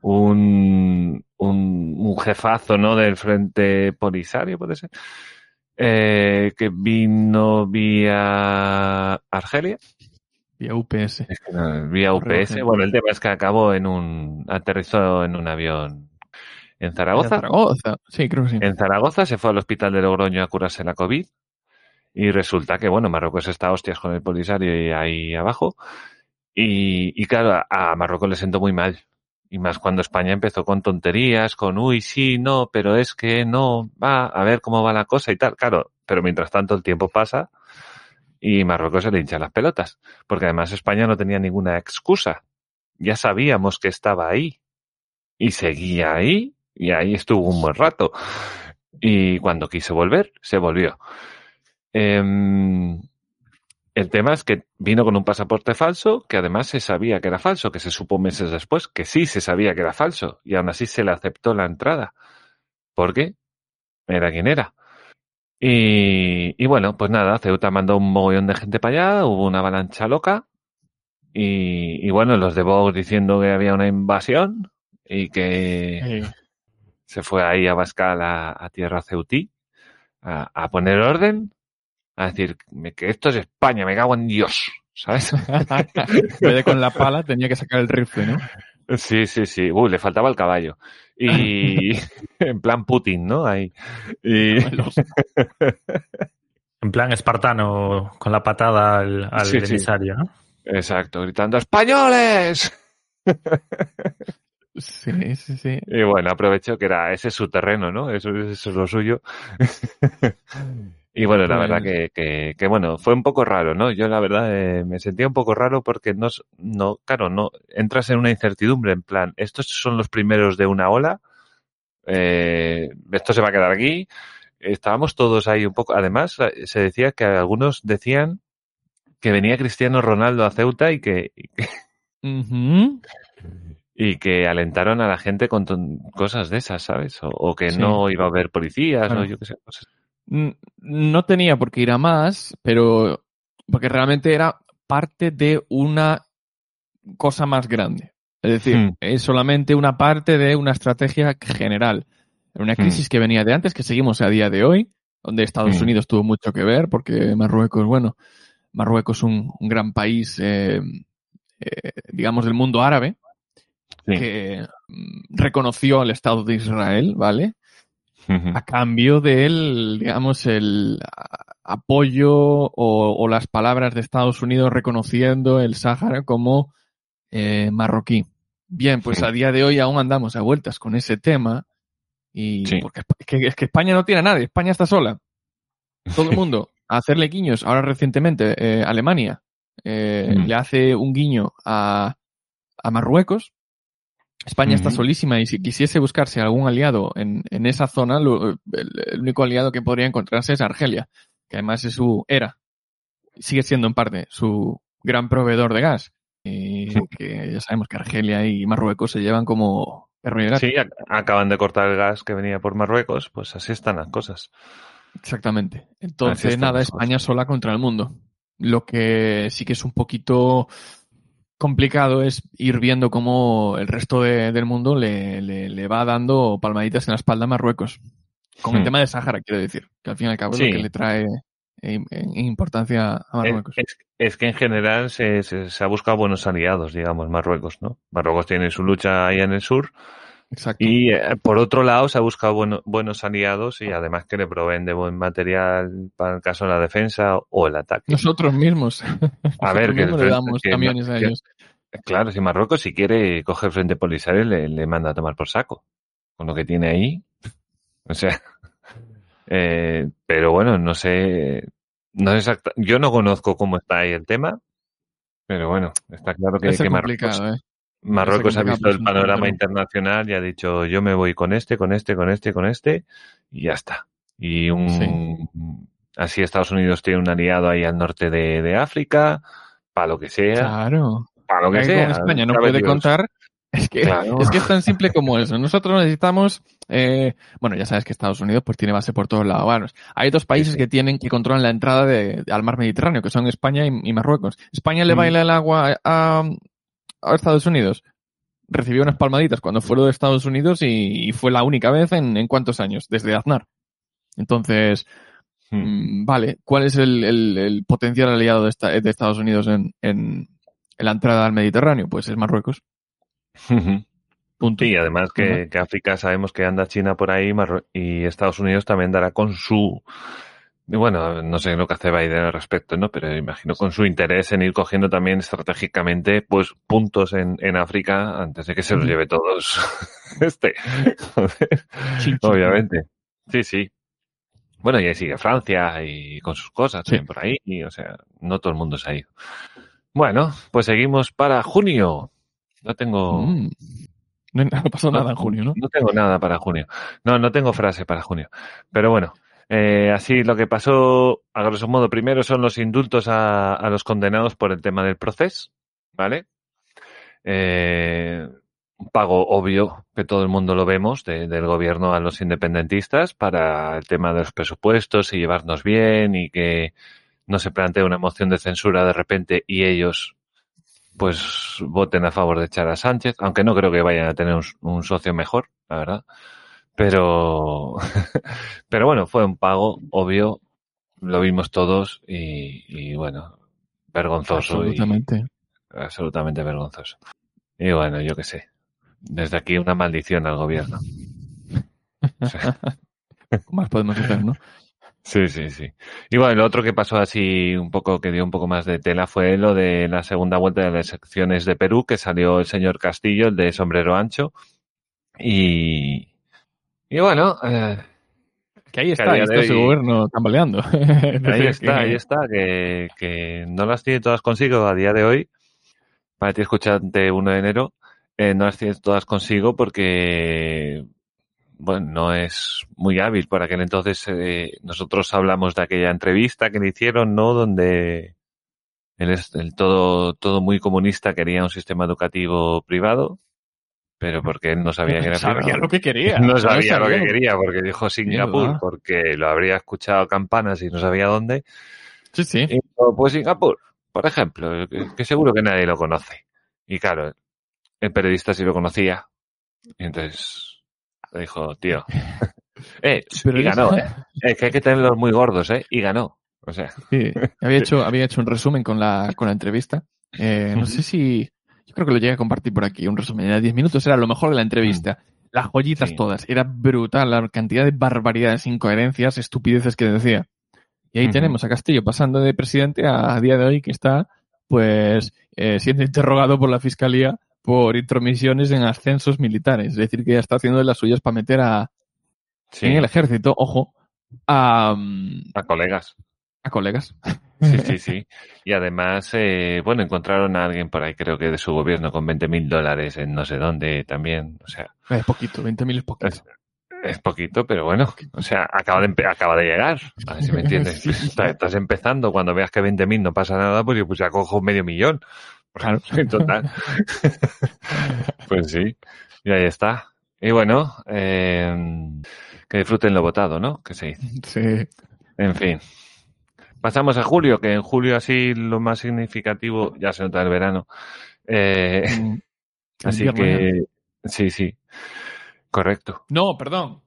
Un, un, un jefazo, ¿no? Del Frente Polisario, puede ser. Eh, que vino vía Argelia. Vía UPS. Es que no, vía UPS. Argelia. Bueno, el tema es que acabó en un, aterrizó en un avión en Zaragoza. Zaragoza. Sí, creo que sí. En Zaragoza se fue al hospital de Logroño a curarse la COVID. Y resulta que, bueno, Marruecos está hostias con el Polisario y ahí abajo. Y, y claro, a, a Marruecos le sentó muy mal. Y más cuando España empezó con tonterías, con uy, sí, no, pero es que no, va, a ver cómo va la cosa y tal. Claro, pero mientras tanto el tiempo pasa y Marruecos se le hincha las pelotas. Porque además España no tenía ninguna excusa. Ya sabíamos que estaba ahí. Y seguía ahí. Y ahí estuvo un buen rato. Y cuando quiso volver, se volvió. Em, el tema es que vino con un pasaporte falso, que además se sabía que era falso, que se supo meses después que sí se sabía que era falso, y aún así se le aceptó la entrada. ¿Por qué? Era quien era. Y, y bueno, pues nada, Ceuta mandó un mogollón de gente para allá, hubo una avalancha loca, y, y bueno, los de Vox diciendo que había una invasión y que se fue ahí a Bascal a, a tierra ceutí a, a poner orden, a decir que esto es España, me cago en Dios, ¿sabes? en vez de con la pala tenía que sacar el rifle, ¿no? Sí, sí, sí. Uy, le faltaba el caballo. Y en plan Putin, ¿no? Ahí. Y, En plan espartano, con la patada al, al Sí, sí. emisario, ¿no? exacto, gritando ¡Españoles! Sí, sí, sí. Y bueno, aprovecho que era ese es su terreno, ¿no? Eso, eso es lo suyo. Y bueno, la Pues- verdad que, que, que, bueno, fue un poco raro, ¿no? Yo la verdad eh, me sentía un poco raro porque no, no, claro, no, entras en una incertidumbre en plan, estos son los primeros de una ola, eh, esto se va a quedar aquí. Estábamos todos ahí un poco, además eh, se decía que algunos decían que venía Cristiano Ronaldo a Ceuta y que, y que Ujú. y que alentaron a la gente con cosas de esas, ¿sabes? O, o que Sí. no iba a haber policías Claro. o yo qué sé. cosas. No tenía por qué ir a más, pero porque realmente era parte de una cosa más grande. Es decir, Hmm. es solamente una parte de una estrategia general. Una crisis que venía de antes, que seguimos a día de hoy, donde Estados Hmm. Unidos tuvo mucho que ver, porque Marruecos, bueno, Marruecos es un, un gran país, eh, eh, digamos, del mundo árabe, Sí. que mm, reconoció al Estado de Israel, ¿vale? A cambio del, digamos, el apoyo o, o las palabras de Estados Unidos reconociendo el Sáhara como eh, marroquí. Bien, pues Sí. a día de hoy aún andamos a vueltas con ese tema y Sí. porque es que, es que España no tiene a nadie, España está sola. Todo el mundo a hacerle guiños. Ahora recientemente eh, Alemania eh, Mm. le hace un guiño a, a Marruecos. España está solísima y si quisiese buscarse algún aliado en, en esa zona, lo- el, el único aliado que podría encontrarse es Argelia, que además es su era, sigue siendo en parte su gran proveedor de gas. Y Sí. que ya sabemos que Argelia y Marruecos se llevan como perro y. Sí, ac- acaban de cortar el gas que venía por Marruecos, pues así están las cosas. Exactamente. Entonces, nada, España sola contra el mundo. Lo que sí que es un poquito complicado es ir viendo cómo el resto de- del mundo le, le- le va dando palmaditas en la espalda a Marruecos. Con el Hmm. tema de Sáhara, quiero decir, que al fin y al cabo es lo que le trae en, en importancia a Marruecos. es- es que en general se, se- se ha buscado buenos aliados, digamos, Marruecos, ¿no? Marruecos tiene su lucha ahí en el sur Exacto. y eh, por otro lado se ha buscado bueno- buenos aliados y además que le proveen de buen material para el caso de la defensa o el ataque. Nosotros mismos. A ver, que le damos que- camiones a ellos. Claro, si Marruecos si quiere coge el frente polisario le, le manda a tomar por saco. Con lo que tiene ahí. O sea. eh, pero bueno, no sé. No sé exacta- yo no conozco cómo está ahí el tema. Pero bueno, está claro que, Es que Marruecos, complicado, ¿eh? Marruecos ha visto el panorama internacional y ha dicho yo me voy con este, con este, con este, con este y ya está. Y un así Estados Unidos tiene un aliado ahí al norte de, de África, para lo que sea, Claro. para lo que sea. con España no puede Dios. contar Es que, Claro. es que es tan simple como eso. Nosotros necesitamos, eh, bueno, ya sabes que Estados Unidos pues tiene base por todos lados. Bueno, hay dos países que tienen que controlan la entrada de, al mar Mediterráneo, que son España y, y Marruecos. España le Mm. baila el agua a, a Estados Unidos. Recibió unas palmaditas cuando fueron de Estados Unidos y, y fue la única vez en, en cuántos años, desde Aznar. Entonces, Hmm. mm, vale, ¿cuál es el, el- el potencial aliado de, esta- de Estados Unidos en, en- en la entrada al Mediterráneo? Pues es Marruecos. Punto. Sí, además que, África sabemos que anda China por ahí y Estados Unidos también dará con su, bueno, no sé lo que hace Biden al respecto, ¿no? Pero imagino con su interés en ir cogiendo también estratégicamente, pues, puntos en, en África antes de que se los lleve todos este. Obviamente. Sí, sí. Bueno, y ahí sigue Francia y con sus cosas Sí. también por ahí. Y, o sea, no todo el mundo se ha ido. Bueno, pues seguimos para junio. No tengo, Mm. No, no pasó nada en junio, ¿no? no tengo nada para junio. No, no tengo frase para junio. Pero bueno, eh, así lo que pasó, a grosso modo, primero son los indultos a, los condenados por el tema del proceso, ¿vale? Eh, un pago obvio, que todo el mundo lo vemos, de- del gobierno a los independentistas para el tema de los presupuestos y llevarnos bien y que no se plantee una moción de censura de repente y ellos pues voten a favor de echar a Sánchez, aunque no creo que vayan a tener un, un socio mejor, la verdad. Pero, pero bueno, fue un pago obvio, lo vimos todos y, y bueno, vergonzoso y Absolutamente. absolutamente vergonzoso. Y bueno, yo qué sé. Desde aquí una maldición al gobierno. Sí. ¿Qué más podemos hacer, no? Sí, sí, sí. Y bueno, lo otro que pasó así un poco, que dio un poco más de tela fue lo de la segunda vuelta de las elecciones de Perú, que salió el señor Castillo, el de sombrero ancho. Y, y bueno, eh, Que ahí Que está, día está su gobierno tambaleando. Ahí está, que- ahí está, que, que no las tiene todas consigo a día de hoy. Para ti escuchante 1 de enero, eh, no las tiene todas consigo porque, bueno, no es muy hábil. Por aquel entonces eh, nosotros hablamos de aquella entrevista que le hicieron, ¿no? Donde él es el todo, todo muy comunista, quería un sistema educativo privado, pero porque él no sabía que era sabía lo que quería. No O sea, sabía lo que sabía quería porque dijo Singapur, porque lo habría escuchado campanas y no sabía dónde. Sí, sí. Y dijo, pues Singapur, por ejemplo, que, seguro que nadie lo conoce. Y claro, el periodista sí lo conocía. Y entonces le dijo, tío, eh, Pero y ganó, eh. Es que hay que tenerlos muy gordos, eh, y ganó. O sea, Sí, había hecho, había hecho un resumen con la, con la entrevista. Eh, no sé si, yo creo que lo llegué a compartir por aquí, un resumen. Era 10 minutos, era lo mejor de la entrevista. Las joyitas Sí. todas. Era brutal la cantidad de barbaridades, incoherencias, estupideces que decía. Y ahí tenemos a Castillo pasando de presidente a, a día de hoy que está, pues, eh, siendo interrogado por la fiscalía por intromisiones en ascensos militares. Es decir, que ya está haciendo de las suyas para meter a, sí, en el ejército, ojo, a, mm, a colegas. a colegas. Sí, sí, sí. Y además, eh, bueno, encontraron a alguien por ahí, creo que de su gobierno, con 20 mil dólares en no sé dónde también. O sea, Es poquito, 20.000 es poquito. Es, es poquito, pero bueno. O sea, acaba de, acaba de llegar. A ver si me entiendes. Sí. Estás, estás empezando. Cuando veas que 20.000 no pasa nada, pues yo pues ya cojo medio millón. Claro. En total. pues sí. Y ahí está. Y bueno, eh, que disfruten lo votado, ¿no? Que se dice. Sí. En fin. Pasamos a julio, que en julio así lo más significativo, ya se nota el verano. Eh, Mm, así que, sí, sí. Correcto. No, perdón.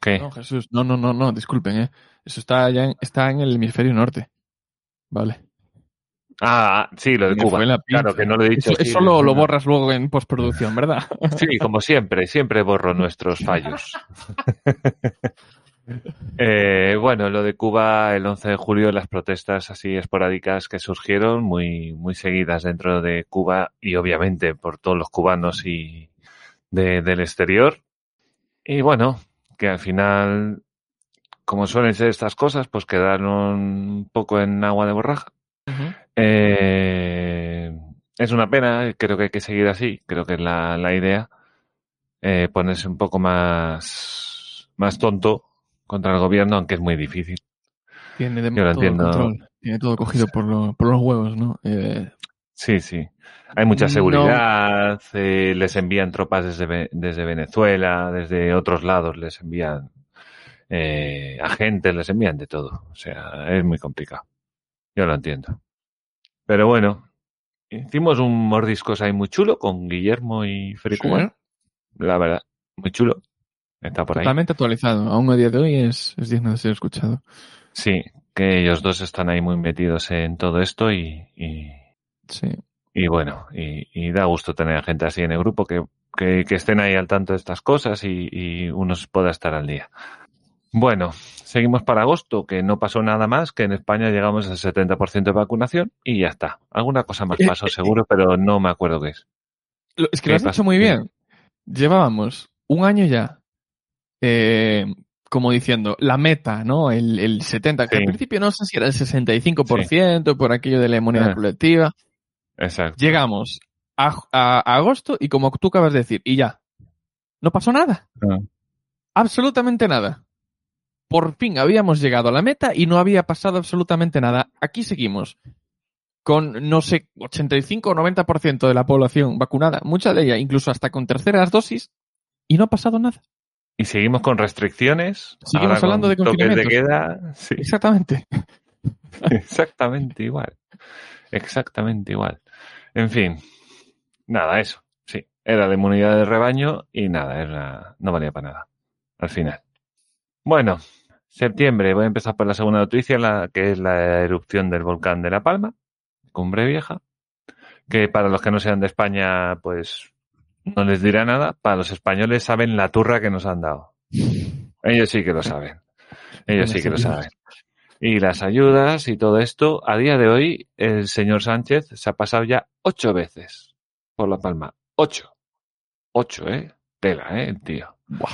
¿Qué? No, Jesús. No, no, no, no, disculpen, eh. Eso está ya en, está en el hemisferio norte. Vale. Ah, sí, lo de Cuba. Claro, que no lo he dicho. Eso, eso lo, lo borras luego en postproducción, ¿verdad? Sí, como siempre, siempre borro nuestros fallos. Eh, bueno, lo de Cuba, el 11 de julio, las protestas así esporádicas que surgieron, muy, muy seguidas dentro de Cuba y obviamente por todos los cubanos y de- del exterior. Y bueno, que al final, como suelen ser estas cosas, pues quedaron un poco en agua de borraja. Eh, es una pena, creo que hay que seguir así, creo que es la, la idea. Eh, ponerse un poco más, más tonto contra el gobierno, aunque es muy difícil. Tiene de todo entiendo. control. Tiene todo cogido por, lo- por los huevos, ¿no? Eh, Sí, sí. Hay mucha No. seguridad, eh, les envían tropas desde, desde Venezuela, desde otros lados les envían eh, agentes, les envían de todo. O sea, es muy complicado. Yo lo entiendo. Pero bueno, hicimos un mordiscos ahí muy chulo con Guillermo y Fericuman. La verdad, muy chulo. Está por ahí. Totalmente actualizado. Aún a día de hoy es, es digno de ser escuchado. Sí, que ellos dos están ahí muy metidos en todo esto y, y, Sí. y bueno, y, y da gusto tener gente así en el grupo que, que, que estén ahí al tanto de estas cosas y, y uno pueda estar al día. Bueno, seguimos para agosto, que no pasó nada más, que en España llegamos al 70% de vacunación y ya está. Alguna cosa más pasó seguro, pero no me acuerdo qué es. Es que ¿Qué lo has dicho muy bien. Llevábamos un año ya, eh, como diciendo, la meta, ¿no? El, el 70, que Sí. al principio no sé si era el 65% por aquello de la inmunidad Ah. colectiva. Exacto. Llegamos a, a- a agosto y como tú acabas de decir, y ya, no pasó nada. Ah. Absolutamente nada. Por fin habíamos llegado a la meta y no había pasado absolutamente nada. Aquí seguimos con, no sé, 85 o 90% de la población vacunada, mucha de ella incluso hasta con terceras dosis, y no ha pasado nada. Y seguimos con restricciones. Seguimos hablando de con toques de confinamientos. queda. Sí. Exactamente. Exactamente igual. Exactamente igual. En fin, nada, eso. Sí, era de inmunidad de rebaño y nada, era, no valía para nada. Al final. Bueno, septiembre, voy a empezar por la segunda noticia, la, que es la erupción del volcán de La Palma, Cumbre Vieja, que para los que no sean de España, pues no les dirá nada. Para los españoles saben la turra que nos han dado. Ellos sí que lo saben. Ellos sí que lo saben y las ayudas y todo esto, a día de hoy el señor Sánchez se ha pasado ya ocho veces por La Palma. Ocho. Ocho, ¿eh? Tela, ¿eh? El tío. Buah.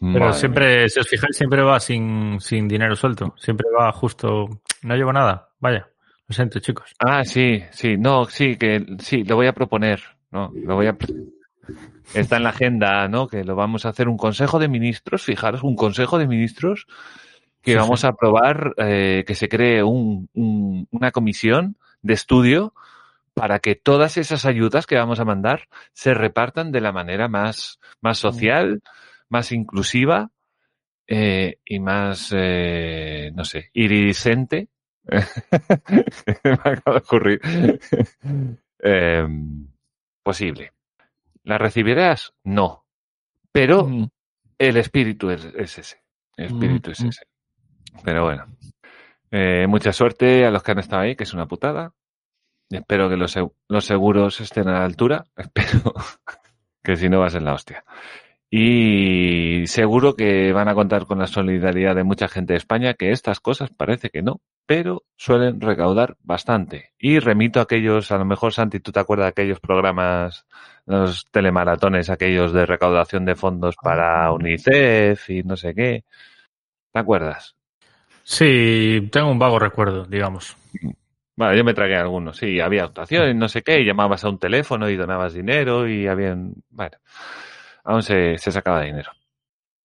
Pero Madre mía. siempre, si os fijáis, siempre va sin, sin dinero suelto. Siempre va justo. No llevo nada. Vaya. Lo siento, chicos. Ah, sí, sí, no, sí, que sí, lo voy a proponer. No, lo voy a. Está en la agenda, ¿no? Que lo vamos a hacer un consejo de ministros, fijaros, un consejo de ministros que Sí, vamos sí. a aprobar eh, que se cree un, un- una comisión de estudio para que todas esas ayudas que vamos a mandar se repartan de la manera más, más social, más inclusiva eh, y más, eh, no sé, iridiscente. Me acaba de ocurrir. Eh, posible. ¿La recibirás? No. Pero Mm. el espíritu es, es ese. El espíritu es Mm, mm. ese. Pero bueno. Eh, mucha suerte a los que han estado ahí, que es una putada. Espero que los, los seguros estén a la altura. Espero que si no va a ser la hostia. Y seguro que van a contar con la solidaridad de mucha gente de España, que estas cosas parece que no, pero suelen recaudar bastante. Y remito a aquellos, a lo mejor Santi, tú te acuerdas de aquellos programas, los telemaratones, aquellos de recaudación de fondos para UNICEF y no sé qué. ¿Te acuerdas? Sí, tengo un vago recuerdo, digamos. Vale, yo me tragué algunos. Sí, había actuaciones, no sé qué, y llamabas a un teléfono y donabas dinero y habían, bueno, aún se, se sacaba dinero.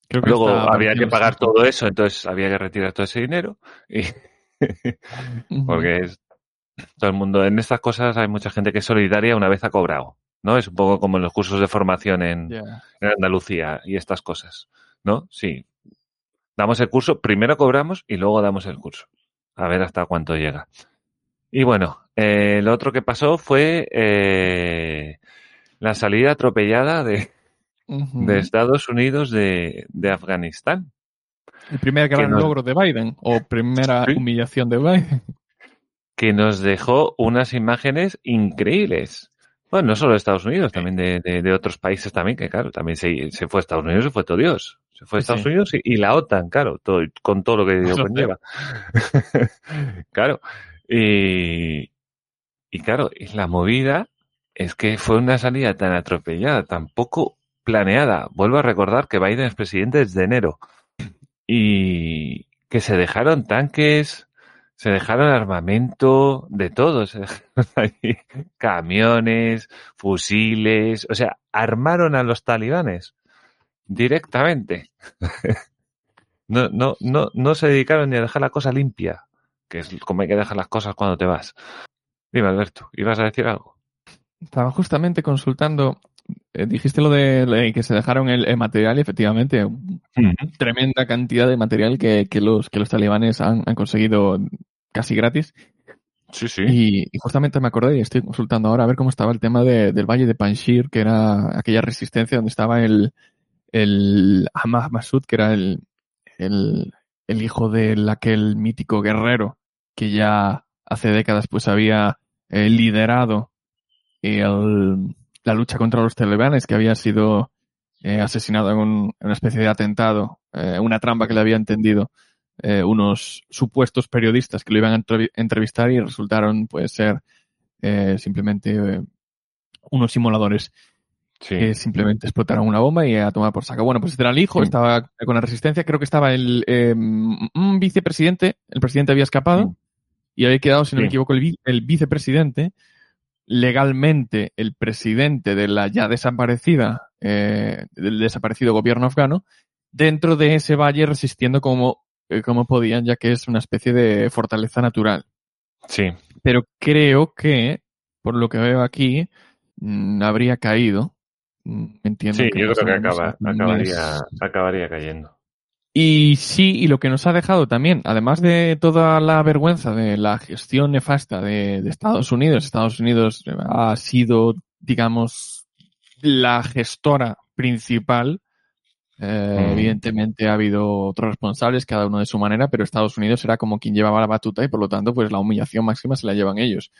Creo que Luego había que pagar todo eso, entonces había que retirar todo ese dinero. Y porque es, todo el mundo, en estas cosas hay mucha gente que es solidaria una vez ha cobrado, ¿no? Es un poco como en los cursos de formación en, en Andalucía y estas cosas, ¿no? Sí. Damos el curso, primero cobramos y luego damos el curso. A ver hasta cuánto llega. Y bueno, eh, lo otro que pasó fue eh, la salida atropellada de, de Estados Unidos de, de Afganistán. El primer gran nos- logro de Biden o primera Sí. humillación de Biden. que nos dejó unas imágenes increíbles. Bueno, no solo de Estados Unidos, también de, de- de otros países también, que claro, también se, se fue a Estados Unidos y fue todo Dios. Se fue a Estados sí. Unidos y, y la OTAN, claro, todo, con todo lo que ello conlleva. claro. Y, y claro, la movida es que fue una salida tan atropellada, tan poco planeada. Vuelvo a recordar que Biden es presidente desde enero. Y que se dejaron tanques, se dejaron armamento de todo, se dejaron ahí camiones, fusiles, o sea, armaron a los talibanes directamente. No, no, no, no se dedicaron ni a dejar la cosa limpia, que es como hay que dejar las cosas cuando te vas. Dime, Alberto, ¿ibas a decir algo? Estaba justamente consultando, eh, dijiste lo de, que se dejaron el, el material y efectivamente tremenda cantidad de material que, que los, que los talibanes han, han conseguido casi gratis. Sí, sí. Y, y justamente me acordé y estoy consultando ahora a ver cómo estaba el tema de- del Valle de Panjshir, que era aquella resistencia donde estaba el, el Ahmad Massoud, que era el, el, el hijo de aquel mítico guerrero que ya hace décadas pues había eh, liderado el- la lucha contra los talibanes, que había sido eh, asesinado en, un- en una especie de atentado, eh, una trampa que le había entendido eh, unos supuestos periodistas que lo iban a entrevi- entrevistar y resultaron pues ser eh, simplemente eh, unos simuladores Sí. que simplemente explotaron una bomba y a tomar por saco. Bueno, pues este era el hijo, Sí. estaba con la resistencia, creo que estaba el un vicepresidente, el presidente había escapado Sí. y había quedado, si no me equivoco, el, vi- el vicepresidente, legalmente el presidente de la ya desaparecida, eh, del desaparecido gobierno afgano, dentro de ese valle resistiendo como, como podían, ya que es una especie de fortaleza natural. Sí. Pero creo que, por lo que veo aquí, mm, habría caído. Mm, Entiendo Sí, que yo creo que acaba, acabaría, acabaría cayendo. Y sí, y lo que nos ha dejado también, además de toda la vergüenza de la gestión nefasta de, de Estados Unidos, Estados Unidos ha sido, digamos, la gestora principal. Eh, Mm. Evidentemente ha habido otros responsables, cada uno de su manera, pero Estados Unidos era como quien llevaba la batuta y por lo tanto, pues la humillación máxima se la llevan ellos.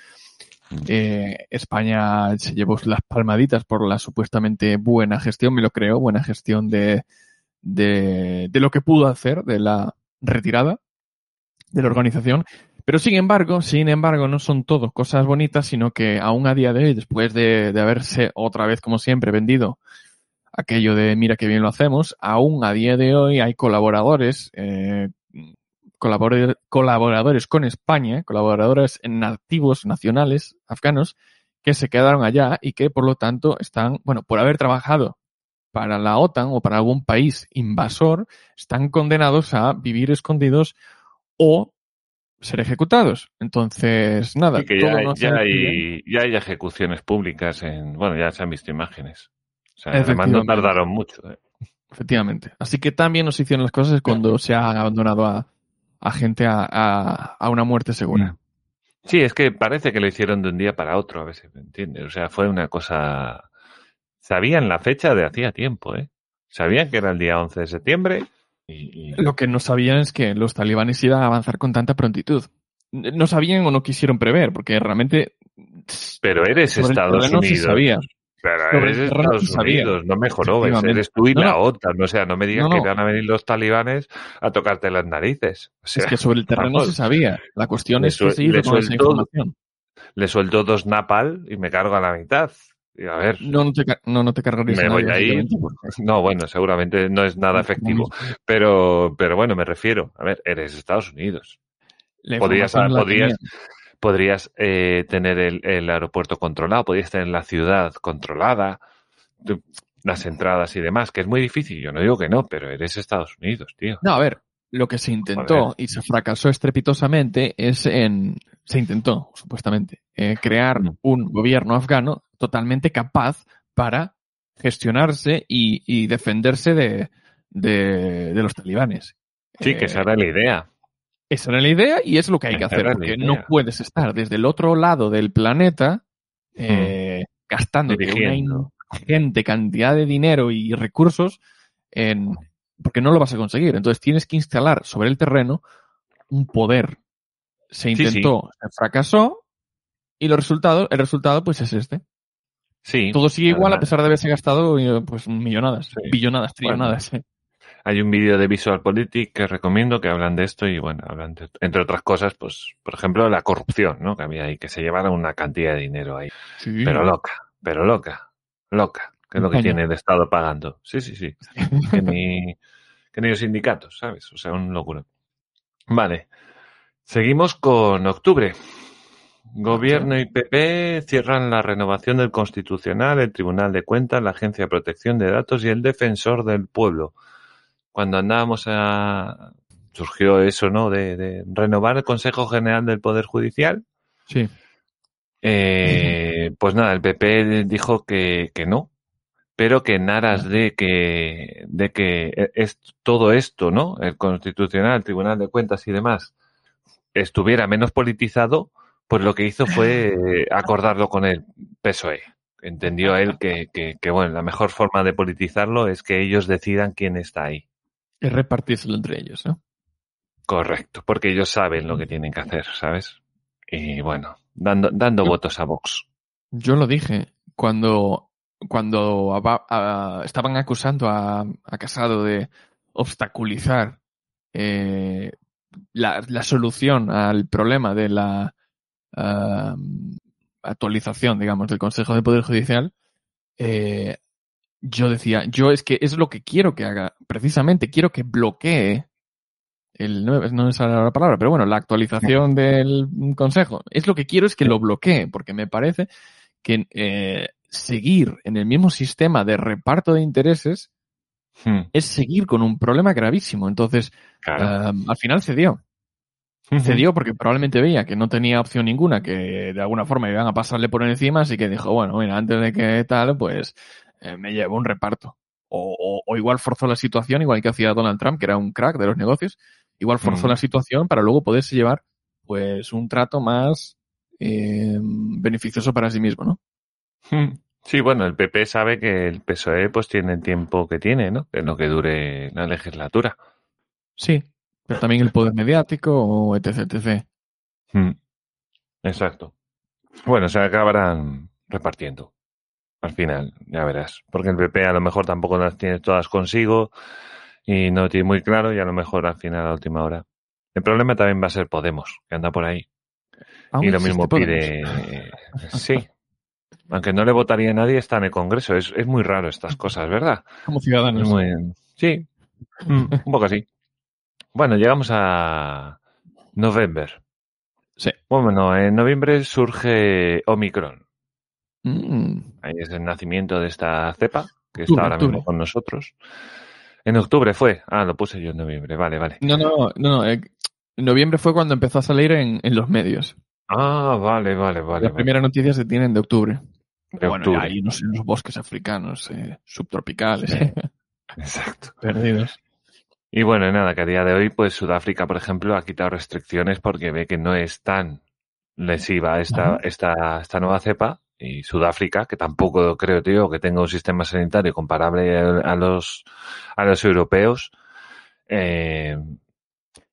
Eh, España se llevó las palmaditas por la supuestamente buena gestión, me lo creo, buena gestión de, de, de lo que pudo hacer, de la retirada de la organización. Pero sin embargo, sin embargo, no son todo cosas bonitas, sino que aún a día de hoy, después de, de haberse otra vez, como siempre, vendido aquello de mira que bien lo hacemos, aún a día de hoy hay colaboradores, eh, colabor- colaboradores con España, colaboradores nativos nacionales afganos, que se quedaron allá y que por lo tanto están, bueno, por haber trabajado para la OTAN o para algún país invasor, están condenados a vivir escondidos o ser ejecutados. Entonces, nada, Y que ya, todo ya hay, ya hay ejecuciones públicas en, bueno, ya se han visto imágenes. O sea, además no tardaron mucho. ¿eh? Efectivamente. Así que también nos hicieron las cosas cuando se ha abandonado a, a gente a, a- a una muerte segura. Sí, es que parece que lo hicieron de un día para otro, a veces, ¿me entiendes? O sea, fue una cosa... Sabían la fecha de hacía tiempo, ¿eh? Sabían que era el día 11 de septiembre y... y- Lo que no sabían es que los talibanes iban a avanzar con tanta prontitud. No sabían o no quisieron prever, porque realmente Pero eres Estados Unidos. sí sabía. Pero Sobre eres terreno Estados. Unidos, no me jorobes, Efectivamente. eres tú y No, la no. OTAN. O sea, no me digas No, no. que van a venir los talibanes a tocarte las narices. O sea, Es que sobre el terreno vamos, se sabía. La cuestión es que se hizo con esa información. le suelto dos napal y me cargo a la mitad. Y a ver, No, no te, no, no te cargarías Me voy a ir. básicamente, porque- no, bueno, seguramente no es nada efectivo. Pero, pero bueno, me refiero. A ver, eres Estados Unidos. Podrías. Podrías eh, tener el, el aeropuerto controlado, podrías tener la ciudad controlada, las entradas y demás, que es muy difícil. Yo no digo que no, pero eres Estados Unidos, tío. No, a ver, lo que se intentó y se fracasó estrepitosamente es en, se intentó, supuestamente, eh, crear Mm. un gobierno afgano totalmente capaz para gestionarse y, y defenderse de, de, de los talibanes. Sí, que esa era la idea. Esa era la idea y es lo que hay que hacer, porque no puedes estar desde el otro lado del planeta eh, gastando una ingente cantidad de dinero y recursos en porque no lo vas a conseguir. Entonces tienes que instalar sobre el terreno un poder. Se Sí, sí. intentó, se fracasó y los resultados, el resultado pues es este. Sí. Todo sigue igual a pesar de haberse gastado eh, pues millonadas, Sí. billonadas, Bueno. trillonadas. eh. Hay un vídeo de Visual Politics que recomiendo que hablan de esto y bueno, hablan de- entre otras cosas, pues, por ejemplo, la corrupción, ¿no? Que había ahí, que se llevara una cantidad de dinero ahí. Sí. Pero loca, pero loca, loca, que es lo que España. tiene el Estado pagando. Sí, sí, sí. Que ni, que ni los sindicatos, ¿sabes? O sea, un locura. Vale. Seguimos con octubre. Gobierno y PP cierran la renovación del Constitucional, el Tribunal de Cuentas, la Agencia de Protección de Datos y el Defensor del Pueblo. Cuando andábamos a... surgió eso, ¿no? De, de renovar el Consejo General del Poder Judicial. Sí. Eh, pues nada, el PP dijo que, que no, pero que en aras de que, de que es todo esto, ¿no? El Constitucional, el Tribunal de Cuentas y demás, estuviera menos politizado, pues lo que hizo fue acordarlo con el PSOE. Entendió él que, que, que, bueno, la mejor forma de politizarlo es que ellos decidan quién está ahí. Es repartírselo entre ellos, ¿no? Correcto, porque ellos saben lo que tienen que hacer, ¿sabes? Y bueno, dando, dando Yo- votos a Vox. Yo lo dije cuando, cuando a- estaban acusando a, a Casado de obstaculizar eh, la, la solución al problema de la ah, actualización, digamos, del Consejo de Poder Judicial. eh, yo decía, yo es que es lo que quiero que haga, precisamente quiero que bloquee el, no, no es la palabra, pero bueno, la actualización del Consejo. Es lo que quiero es que lo bloquee, porque me parece que eh, seguir en el mismo sistema de reparto de intereses Hmm, es seguir con un problema gravísimo. Entonces, claro. al final cedió. Cedió porque probablemente veía que no tenía opción ninguna, que de alguna forma iban a pasarle por encima, así que dijo, bueno, mira, antes de que tal, pues eh, me llevo un reparto. O, o- o igual forzó la situación, igual que hacía Donald Trump, que era un crack de los negocios, igual forzó Mm. la situación para luego poderse llevar pues un trato más eh, beneficioso para sí mismo, ¿no? Sí, bueno, el PP sabe que el PSOE pues tiene el tiempo que tiene, ¿no? En lo que dure la legislatura. Sí, pero también el poder mediático o etc, etc. Hmm. Exacto. Bueno, se acabarán repartiendo. Al final, ya verás. Porque el PP a lo mejor tampoco las tiene todas consigo y no tiene muy claro y a lo mejor al final a la última hora. El problema también va a ser Podemos, que anda por ahí. Y lo mismo Podemos. pide. Sí. Aunque no le votaría a nadie, está en el Congreso. Es, es muy raro estas cosas, ¿verdad? Como ciudadanos. muy- Sí. Mm, un poco así. Bueno, llegamos a November. Sí. Bueno, en noviembre surge Omicron. Mm, Ahí es el nacimiento de esta cepa, que Octubre, está ahora octubre. mismo con nosotros. En octubre fue. Ah, lo puse yo en noviembre. Vale, vale. No, no, no, no. eh, en noviembre fue cuando empezó a salir en, en los medios. Ah, vale, vale, vale. Las vale. primeras noticias se tienen de octubre. De bueno, octubre. hay unos, unos bosques africanos eh, subtropicales Sí. Exacto. perdidos. Y bueno, nada, que a día de hoy, pues Sudáfrica, por ejemplo, ha quitado restricciones porque ve que no es tan lesiva esta, esta, esta nueva cepa. Y Sudáfrica, que tampoco creo, tío, que tenga un sistema sanitario comparable a los, a los europeos, eh,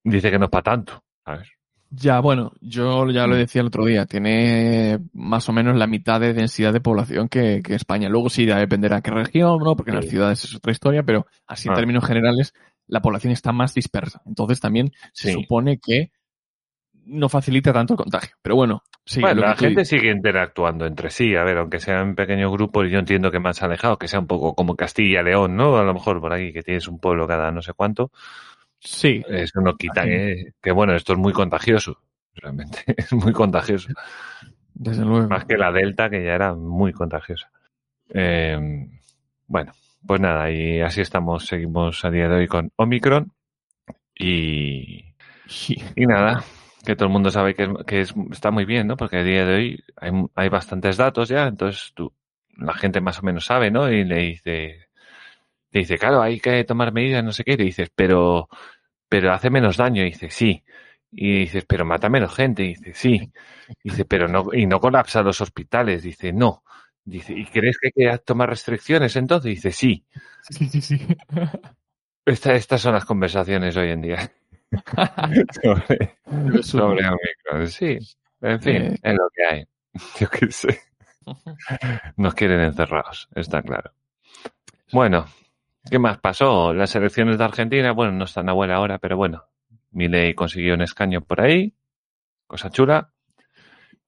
dice que no es para tanto, ¿sabes? Ya, bueno, yo ya lo decía el otro día, tiene más o menos la mitad de densidad de población que, que España. Luego sí, dependerá a qué región, ¿no? Porque en las ciudades es otra historia, pero así en Ah. términos generales, la población está más dispersa. Entonces también se Sí. supone que no facilita tanto el contagio. Pero bueno, sí, bueno, la gente sigue interactuando entre sí, a ver, aunque sean pequeños grupos, y yo entiendo que más alejados, que sea un poco como Castilla León, ¿no? A lo mejor por aquí, que tienes un pueblo cada no sé cuánto, Sí, eso no quita que, que, bueno, esto es muy contagioso, realmente, es muy contagioso. desde luego. Más que la Delta, que ya era muy contagiosa. Eh, bueno, pues nada, y así estamos, seguimos a día de hoy con Omicron. Y, Sí. y nada, que todo el mundo sabe que, que es- está muy bien, ¿no? Porque a día de hoy hay, hay bastantes datos ya, entonces tú, la gente más o menos sabe, ¿no? Y le dice, le dice, claro, hay que tomar medidas, no sé qué, y le dices, pero, pero hace menos daño, y dice, sí. Y dices, pero mata menos gente, y dice, sí. Dice, pero no, y no colapsa los hospitales, dice, no. Dice, ¿y crees que hay que tomar restricciones entonces? Dice, sí. Sí, sí, sí. Esta- estas son las conversaciones hoy en día. Sobre, sobre Omicron. Sí, en fin, Eh. es lo que hay. Yo qué sé. Nos quieren encerrados, está claro. Bueno, ¿qué más pasó? Las elecciones de Argentina, bueno, no están a buena hora, pero bueno, Milei consiguió un escaño por ahí, cosa chula.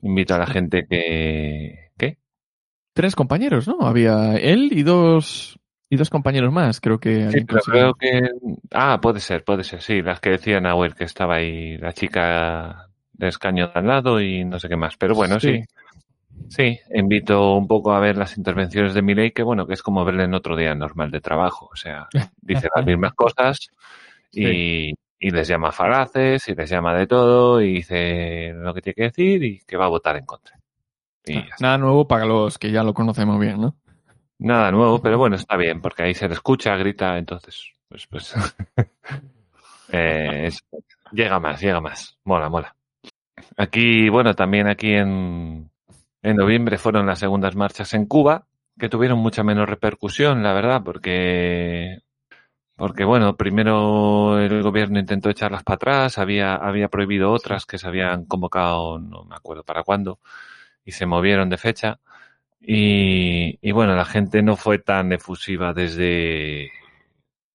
Invito a la gente que... ¿Qué? Tres compañeros, ¿no? Había él y dos y dos compañeros más, creo que. Sí, habían pero conseguido. creo que... Ah, puede ser, puede ser, sí, las que decían a que estaba ahí la chica de escaño de al lado y no sé qué más, pero bueno, sí. Sí, invito un poco a ver las intervenciones de Milei, que bueno, que es como verle en otro día normal de trabajo. O sea, dice las mismas cosas y, y les llama falaces y les llama de todo y dice lo que tiene que decir y que va a votar en contra. Y está. Nada nuevo para los que ya lo conocemos bien, ¿no? Nada nuevo, pero bueno, está bien, porque ahí se le escucha, grita, entonces, pues, pues. eh, es- llega más, llega más. Mola, mola. Aquí, bueno, también aquí en, en noviembre fueron las segundas marchas en Cuba, que tuvieron mucha menos repercusión, la verdad, porque, porque bueno, primero el gobierno intentó echarlas para atrás, había, había prohibido otras que se habían convocado, no me acuerdo para cuándo, y se movieron de fecha. Y, y bueno, la gente no fue tan efusiva desde,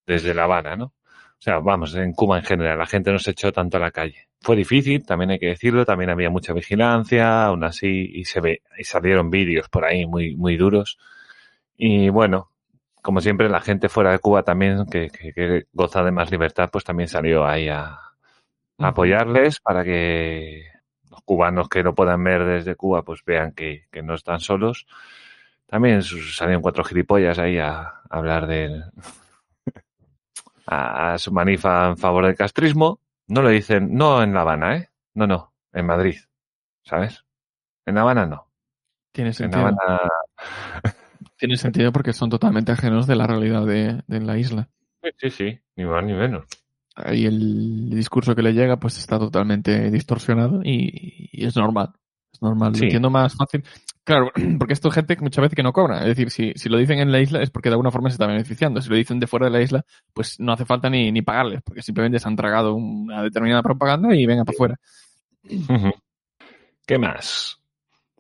desde La Habana, ¿no? O sea, vamos, en Cuba en general, la gente no se echó tanto a la calle. Fue difícil, también hay que decirlo, también había mucha vigilancia, aún así, y se ve, y salieron vídeos por ahí muy, muy duros. Y bueno, como siempre, la gente fuera de Cuba también, que, que, que goza de más libertad, pues también salió ahí a, a apoyarles para que los cubanos que lo puedan ver desde Cuba, pues vean que, que no están solos. También salieron cuatro gilipollas ahí a, a hablar del, a, a su manifa en favor del castrismo. No lo dicen, no en La Habana, ¿eh? No, no, en Madrid, ¿sabes? En La Habana no. Tiene En La sentido. Habana, Tiene sentido porque son totalmente ajenos de la realidad de, de la isla. sí, sí, sí, ni más ni menos. Ahí el discurso que le llega pues está totalmente distorsionado y, y es normal. Es normal. Lo entiendo más fácil. Claro, porque esto es gente que muchas veces que no cobra. Es decir, si, si lo dicen en la isla es porque de alguna forma se está beneficiando. Si lo dicen de fuera de la isla, pues no hace falta ni, ni pagarles, porque simplemente se han tragado una determinada propaganda y venga para afuera. ¿Qué más?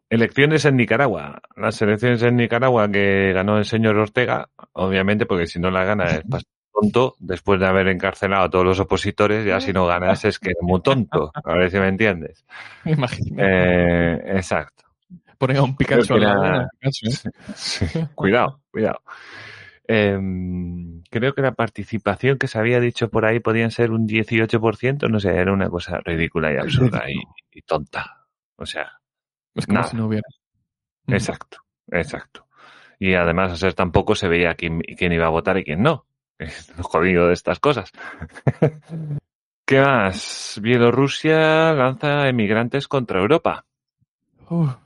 Elecciones en Nicaragua. Las elecciones en Nicaragua que ganó el señor Ortega, obviamente, porque si no la gana es tonto, después de haber encarcelado a todos los opositores, ya si no ganas es que es muy tonto. A ver si me entiendes. Imagínate. Eh, exacto. Ponen a un Pikachu ¿eh? Sí, cuidado, cuidado. Em, creo que la participación que se había dicho por ahí podían ser un 18%, no sé, era una cosa ridícula y absurda y, y tonta. O sea, Es como Nada. si no hubiera. exacto, exacto. Y además, a ser tampoco se veía quién, quién iba a votar y quién no. Es lo jodido de estas cosas. ¿Qué más? Bielorrusia lanza emigrantes contra Europa.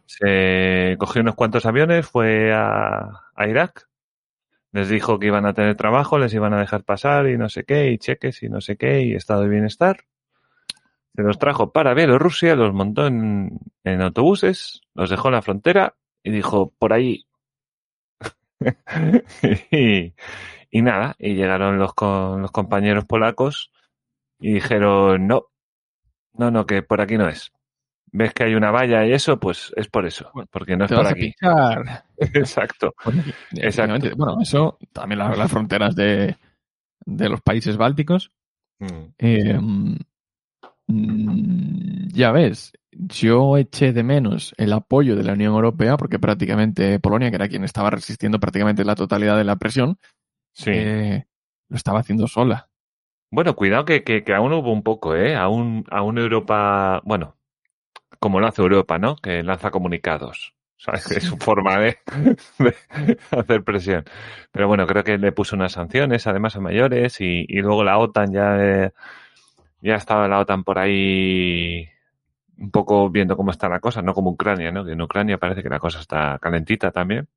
Se cogió unos cuantos aviones, fue a, a Irak, les dijo que iban a tener trabajo, les iban a dejar pasar y no sé qué, y cheques y no sé qué, y estado de bienestar. Se los trajo para Bielorrusia, los montó en, en autobuses, los dejó en la frontera y dijo, por ahí. y, y nada, y llegaron los, con, los compañeros polacos y dijeron, no, no, no, que por aquí no es. ¿Ves que hay una valla y eso? Pues es por eso, Bueno, porque no es te por vas a aquí. Exacto. Efectivamente. Bueno, eso también la- las fronteras de, de los países bálticos. Mm. Eh, mm, ya ves, yo eché de menos el apoyo de la Unión Europea porque prácticamente Polonia, que era quien estaba resistiendo prácticamente la totalidad de la presión, Sí. eh, lo estaba haciendo sola. Bueno, cuidado que, que, que aún hubo un poco, ¿eh? Aún, aún Europa, bueno, como lo hace Europa, ¿no? Que lanza comunicados. ¿Sabes? Es su forma de, de hacer presión. Pero bueno, creo que le puso unas sanciones, además a mayores, y, y luego la OTAN ya, eh, ya estaba la OTAN por ahí un poco viendo cómo está la cosa, no como Ucrania, ¿no? Que en Ucrania parece que la cosa está calentita también.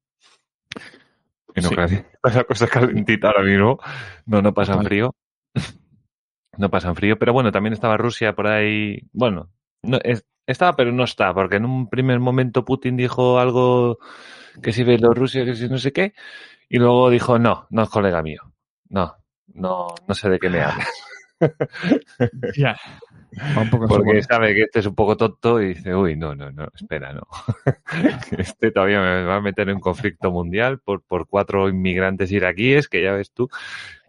En Sí. Ucrania la cosa calentita ahora mismo. No, no pasan Total. frío. No pasan frío, pero bueno, también estaba Rusia por ahí. Bueno, no, es- estaba, pero no está, porque en un primer momento Putin dijo algo que si Bielorrusia, que si no sé qué, y luego dijo, no, no es colega mío. No, no, no sé de qué me hablas. Ya. Va un poco Porque sabe que este es un poco tonto y dice, uy, no, no, no, espera, no. Este todavía me va a meter en un conflicto mundial por, por cuatro inmigrantes iraquíes, que ya ves tú,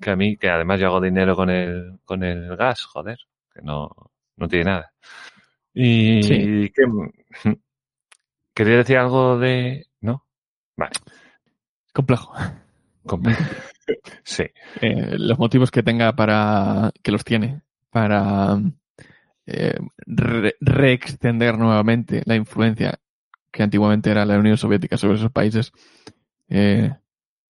que a mí, que además yo hago dinero con el, con el gas, joder, que no, no tiene nada. Y Sí. que, quería decir algo de, ¿no? Vale, complejo. sí, eh, los motivos que tenga para que los tiene para eh, re- reextender nuevamente la influencia que antiguamente era la Unión Soviética sobre esos países eh,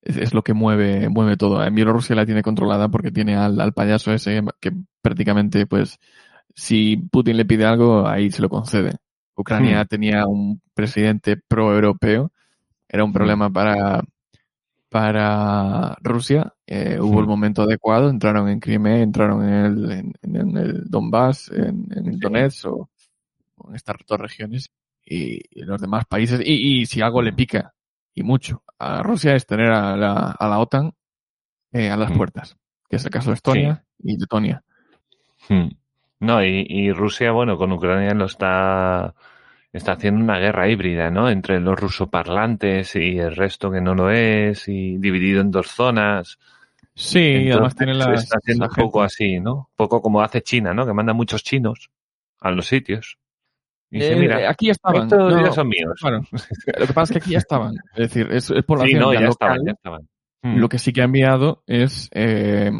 es, es lo que mueve mueve todo. En Bielorrusia la tiene controlada porque tiene al, al payaso ese que prácticamente pues si Putin le pide algo ahí se lo concede Ucrania Hmm. tenía un presidente pro-europeo, era un problema para, para Rusia. Eh, hubo el momento adecuado, entraron en Crimea, entraron en el, en, en el Donbass, en, en el. Donetsk o, o en estas dos regiones y, y los demás países. Y, y si algo le pica, y mucho, a Rusia es tener a la, a la OTAN eh, a las puertas, que es el caso de Estonia y Letonia. No, y, y Rusia, bueno, con Ucrania lo está, está haciendo una guerra híbrida, ¿no? Entre los rusoparlantes y el resto que no lo es, y dividido en dos zonas. Sí, además tiene las está haciendo un poco así, ¿no? Un poco como hace China, ¿no? Que manda muchos chinos a los sitios. Y dice, Eh, mira, aquí estaban. estos no, ya son míos. Claro. Lo que pasa es que aquí ya estaban. Es decir, es, es Sí, población no, ya ya local. estaban, ya estaban. Hmm. Lo que sí que ha enviado es eh,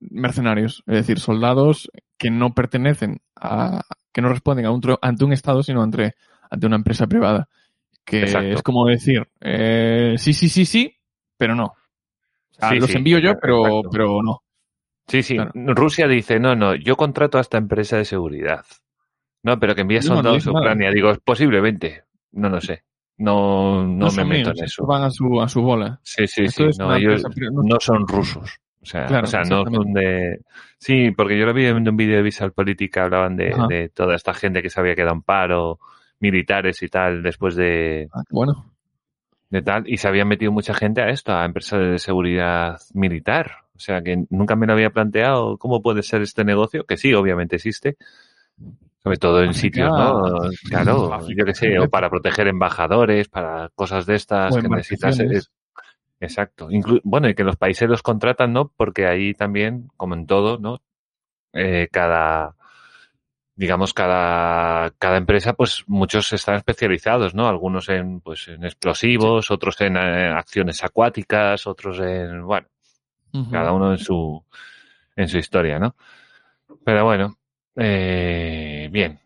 mercenarios, es decir, soldados que no pertenecen a, que no responden a un, ante un Estado, sino ante, ante una empresa privada. Que Exacto. es como decir, eh, sí, sí, sí, sí, pero no. O sea, Sí, los sí, envío yo, pero, pero no. Sí, sí. Claro. Rusia dice, no, no, yo contrato a esta empresa de seguridad. No, pero que No, no soldados a nada. Ucrania. Digo, posiblemente. No lo sé. No, no, me meto míos, en eso. Van a su, a su bola. Sí, sí, Esto sí. No, ellos no- no son rusos. O sea, Claro, o sea no son de... Sí, porque yo lo vi en un vídeo de Visual Política, hablaban de, toda esta gente que se había quedado en paro, militares y tal, después de, Ah, bueno. de tal, y se había metido mucha gente a esto, a empresas de seguridad militar. O sea, que nunca me lo había planteado cómo puede ser este negocio, que sí, obviamente existe, sobre todo en África. sitios, ¿no? Claro, yo qué sé, o para proteger embajadores, para cosas de estas que necesitas. Exacto. Inclu- bueno, y que los países los contratan, ¿no? Porque ahí también, como en todo, ¿no? Eh, cada, digamos, cada, cada empresa, pues muchos están especializados, ¿no? Algunos en, pues, en explosivos, otros en eh, acciones acuáticas, otros en, bueno, cada uno en su, en su historia, ¿no? Pero bueno, eh, bien,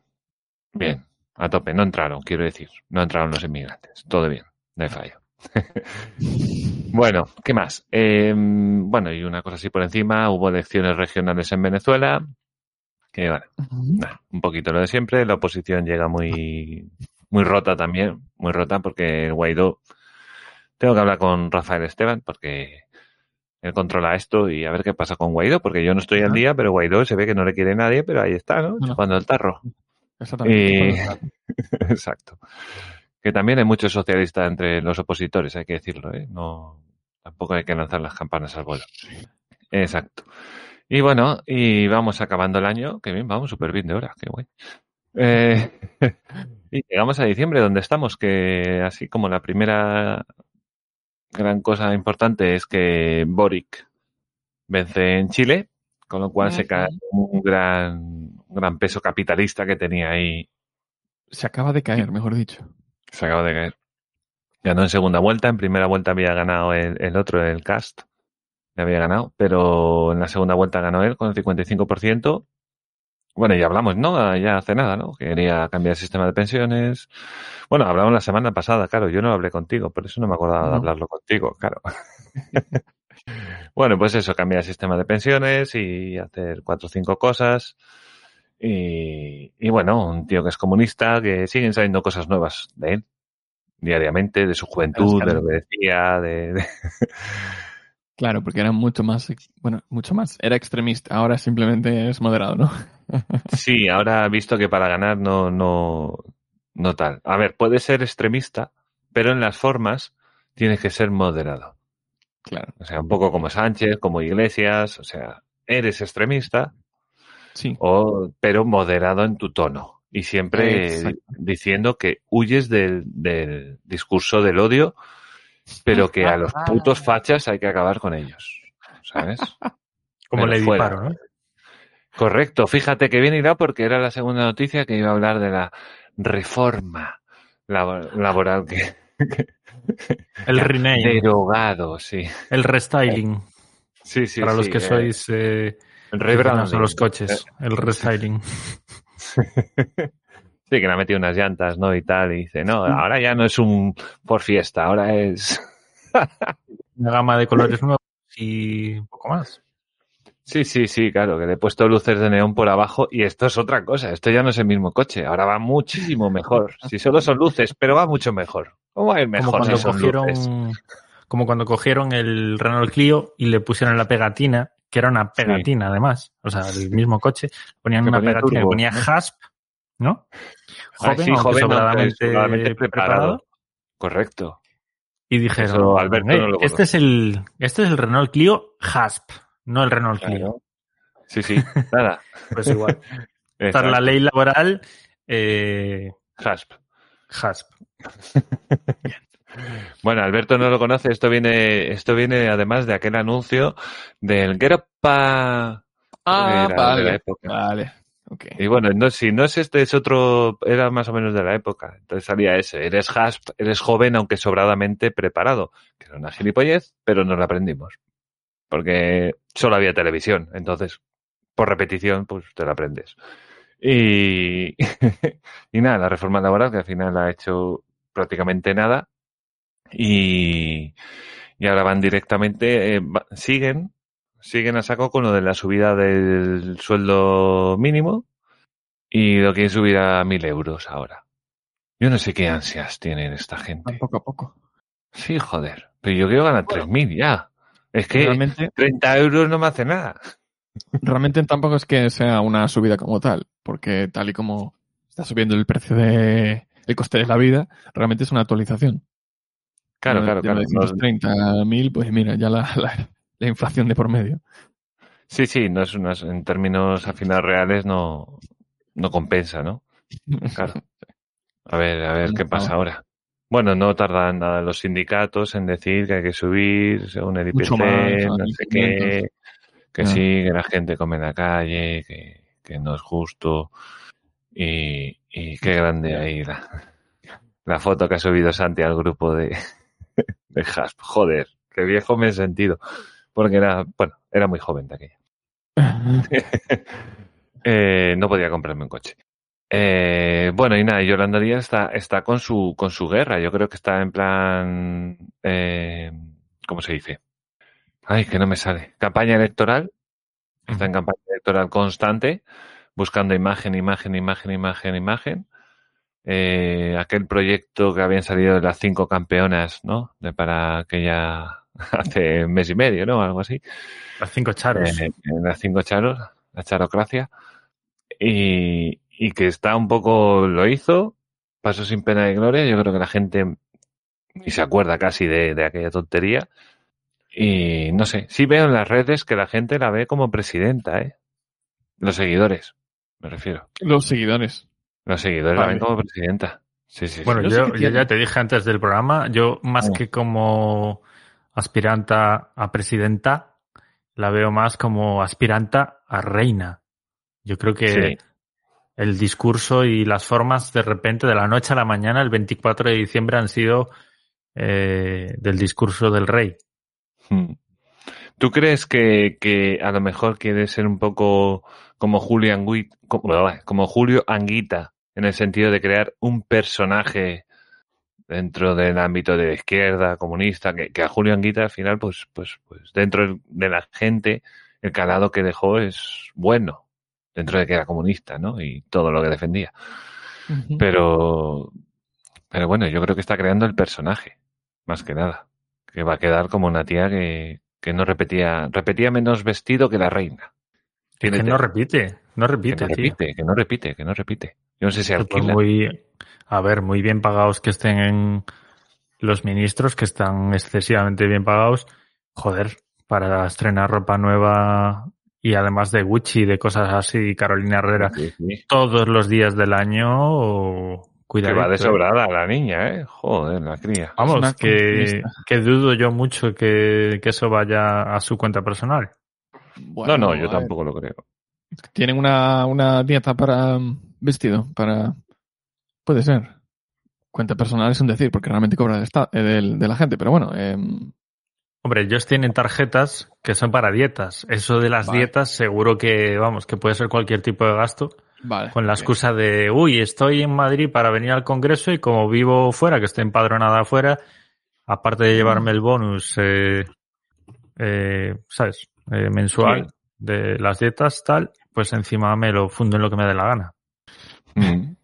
bien, a tope, no entraron, quiero decir, no entraron los inmigrantes, todo bien, no hay fallo. bueno, ¿qué más? Eh, bueno, y una cosa así por encima, hubo elecciones regionales en Venezuela, que bueno. Nah, un poquito lo de siempre. La oposición llega muy, muy rota también, muy rota porque el Guaidó. Tengo que hablar con Rafael Esteban porque él controla esto y a ver qué pasa con Guaidó, porque yo no estoy al día, pero Guaidó se ve que no le quiere nadie, pero ahí está, ¿no? No. Chupando el tarro. Exactamente. Eh, Exacto. Que también hay muchos socialistas entre los opositores, hay que decirlo, ¿eh? No, tampoco hay que lanzar las campanas al vuelo. Exacto. Y bueno, y vamos acabando el año, que bien, vamos súper bien de hora, qué guay. Eh, y llegamos a diciembre, donde estamos, que así como la primera gran cosa importante es que Boric vence en Chile, con lo cual se cae un gran, un gran peso capitalista que tenía ahí Se acaba de caer, mejor dicho. Se acaba de caer. Ganó en segunda vuelta, en primera vuelta había ganado el, el otro, el cast, le había ganado, pero en la segunda vuelta ganó él con el 55%. Bueno, ya hablamos, ¿no? Ya hace nada, ¿no? Quería cambiar el sistema de pensiones. Bueno, hablamos la semana pasada, claro, yo no hablé contigo, por eso no me acordaba de hablarlo contigo, claro. bueno, pues eso, cambiar el sistema de pensiones y hacer cuatro o cinco cosas. Y, y bueno, un tío que es comunista, que siguen saliendo cosas nuevas de él, diariamente, de su juventud, de lo que decía, de, de- Claro, porque era mucho más, bueno, mucho más. Era extremista, ahora simplemente es moderado, ¿no? Sí, ahora ha visto que para ganar no, no, no tal. A ver, puede ser extremista, pero en las formas tienes que ser moderado. Claro, O sea, un poco como Sánchez, como Iglesias, o sea, eres extremista, sí. o, pero moderado en tu tono. Y siempre Exacto. diciendo que huyes del, del discurso del odio, pero que a los putos fachas hay que acabar con ellos. ¿Sabes? Como le disparo, ¿no? Correcto, fíjate que bien irá porque era la segunda noticia que iba a hablar de la reforma labo- laboral que El rename, derogado, sí. el restyling. Sí, sí, para los que eh, sois eh, rebranding. a los coches, el restyling. Sí, que le ha metido unas llantas, ¿no? Y tal, y dice, no, ahora ya no es un por fiesta, ahora es... Una gama de colores nuevos y un poco más. Sí, sí, sí, claro, que le he puesto luces de neón por abajo y esto es otra cosa. Esto ya no es el mismo coche, ahora va muchísimo mejor. Si solo son luces, pero va mucho mejor. ¿Cómo va a ir Como mejor cuando si son cogieron, luces? como cuando cogieron el Renault Clio y le pusieron la pegatina, que era una pegatina además, o sea, el mismo coche, ponían una ponía pegatina que turbo, ponía ¿no? HASP, ¿no? Ah, sí, joven, sobradamente sobradamente preparado. preparado. Correcto. Y dijeron, Eso Alberto "Eh, no lo este conoce". es el, este es el Renault Clio HASP, no el Renault Clio. Claro. Sí, sí, nada. Pues igual. Esta es la ley laboral eh, Hasp. HASP. Bueno, Alberto no lo conoce. Esto viene, esto viene además de aquel anuncio del Geropa. Ah, Era de vale. la época. Vale. Y bueno, no, si no es este, es otro, era más o menos de la época. Entonces salía ese. Eres Hasp, eres joven aunque sobradamente preparado. Que era una gilipollez, pero nos la aprendimos. Porque solo había televisión. Entonces, por repetición, pues te la aprendes. Y, y nada, la reforma laboral que al final ha hecho prácticamente nada. Y, y ahora van directamente, eh, va- siguen, siguen a saco con lo de la subida del sueldo mínimo y lo quieren subir a mil euros ahora. Yo no sé qué ansias tienen esta gente. Poco a poco. Sí, joder. Pero yo quiero ganar tres mil ya. Es que Realmente, 30 euros no me hace nada. realmente tampoco es que sea una subida como tal, porque tal y como está subiendo el precio de el coste de la vida, realmente es una actualización. Claro, claro, claro. No- 930.000, pues mira, ya la, la, la inflación de por medio. sí, sí, no es, no es- en términos al final reales no, no compensa, ¿no? Claro. A ver, a ver qué pasa ahora. Bueno, no tardan nada los sindicatos en decir que hay que subir según el IPC, más, no sé qué, que sí, que la gente come en la calle, que, que no es justo. Y, y qué grande ahí la, la foto que ha subido Santi al grupo de, de Hasp. Joder, qué viejo me he sentido. Porque era, bueno, era muy joven de aquella. Eh, no podía comprarme un coche. Eh, bueno, y nada, Yolanda Díaz está, está con su, con su guerra. Yo creo que está en plan, eh, ¿cómo se dice? Ay, que no me sale. Campaña electoral. Está en campaña electoral constante, buscando imagen, imagen, imagen, imagen, imagen. Eh, aquel proyecto que habían salido de las cinco campeonas, ¿no? De para aquella hace un mes y medio, ¿no? Algo así. Las cinco charos. Eh, en las cinco charos, la charocracia. Y, y que está un poco, lo hizo, pasó sin pena de gloria. Yo creo que la gente ni se acuerda casi de, de aquella tontería. Y no sé, sí veo en las redes que la gente la ve como presidenta, ¿eh? Los seguidores, me refiero. Los seguidores. Los seguidores la ven como presidenta. Sí, sí, sí. Bueno, no sé yo, yo ya te dije antes del programa, yo más que como aspiranta a presidenta, la veo más como aspiranta a reina. Yo creo que Sí. el discurso y las formas de repente, de la noche a la mañana, el 24 de diciembre, han sido eh, del discurso del rey. Hmm. ¿Tú crees que, que a lo mejor quiere ser un poco como Julio, Angui- como, como Julio Anguita, en el sentido de crear un personaje dentro del ámbito de la izquierda, comunista, que, que a Julio Anguita al final, pues, pues, pues dentro de la gente, el calado que dejó es bueno, dentro de que era comunista, ¿no? Y todo lo que defendía. Pero, pero bueno, yo creo que está creando el personaje, más que nada. Que va a quedar como una tía que, que no repetía, repetía menos vestido que la reina. Que no repite, no que repite, no tío. repite, que no repite, que no repite. Yo no sé si alquila. muy, a ver, muy bien pagados que estén los ministros, que están excesivamente bien pagados. Joder, para estrenar ropa nueva y además de Gucci, de cosas así, Carolina Herrera, Sí, sí. todos los días del año, o Que va de eh. sobrada la niña, ¿eh? Joder, la cría. Vamos, que, que dudo yo mucho que, que eso vaya a su cuenta personal. Bueno, no, no, yo ver, tampoco lo creo. Tienen una, una dieta para mm, vestido, para... Puede ser. Cuenta personal es un decir, porque realmente cobra de, esta- eh, del- de la gente, pero bueno, em, Hombre, ellos tienen tarjetas que son para dietas. Eso de las Vale. dietas seguro que, vamos, que puede ser cualquier tipo de gasto. vale. Con la excusa de, uy, estoy en Madrid para venir al Congreso y como vivo fuera, que estoy empadronada afuera, aparte de llevarme el bonus, eh, eh, ¿sabes? Eh, mensual, Sí. de las dietas, tal, pues encima me lo fundo en lo que me dé la gana. Mm.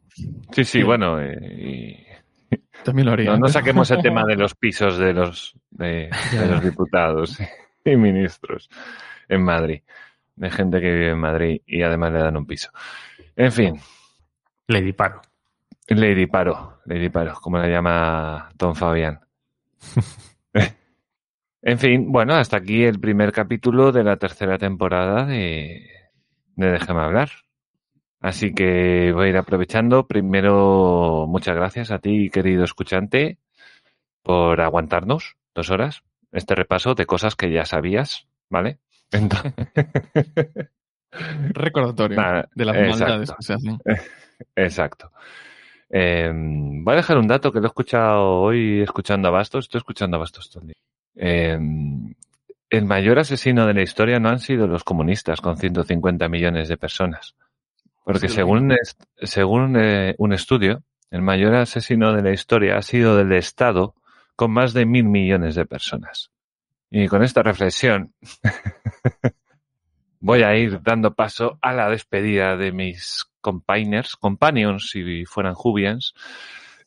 Sí, sí, bueno, eh, También lo haría. no, no saquemos el tema de los pisos de los, de, de los diputados y ministros en Madrid, de gente que vive en Madrid y además le dan un piso. En fin, Lady Paro. Lady Paro, Lady Paro, como la llama Don Fabián. En fin, bueno, hasta aquí el primer capítulo de la tercera temporada de, de Déjame hablar. Así que voy a ir aprovechando. Primero, muchas gracias a ti, querido escuchante, por aguantarnos dos horas este repaso de cosas que ya sabías, ¿vale? Entonces, Recordatorio de las maldades que se hacen. Exacto. Eh, voy a dejar un dato que lo he escuchado hoy escuchando a Bastos. Estoy escuchando a Bastos todo el día. Eh, el mayor asesino de la historia no han sido los comunistas con 150 millones de personas. Porque Sí, según, según eh, un estudio, el mayor asesino de la historia ha sido del Estado con más de mil millones de personas. Y con esta reflexión voy a ir dando paso a la despedida de mis compainers, companions, si fueran Jubians.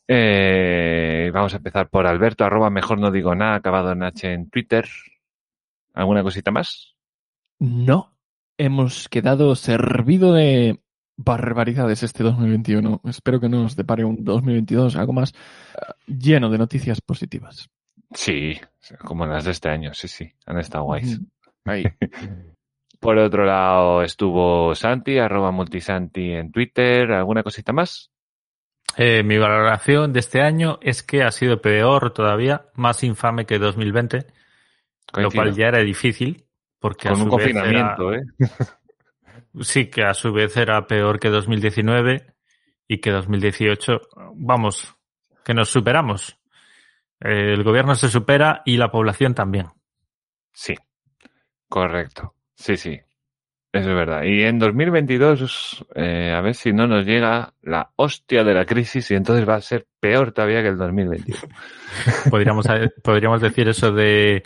Eh, vamos a empezar por Alberto, arroba mejor no digo nada, acabado en H en Twitter. ¿Alguna cosita más? No. Hemos quedado servido de barbaridades este 2021. Espero que nos depare un 2022 algo más eh, lleno de noticias positivas. Sí, como las de este año, sí, sí, han estado guays. Ahí. Por otro lado estuvo Santi, arroba multisanti en Twitter. ¿Alguna cosita más? Eh, mi valoración de este año es que ha sido peor todavía, más infame que 2020, lo Coincido. cual ya era difícil, porque a Con un su vez era- confinamiento, ¿eh? Sí, que a su vez era peor que 2019 y que 2018, vamos, que nos superamos. El gobierno se supera y la población también. Sí, correcto. Sí, sí. Eso es verdad. Y en 2022, eh, a ver si no nos llega la hostia de la crisis y entonces va a ser peor todavía que el 2021. Podríamos, podríamos decir eso de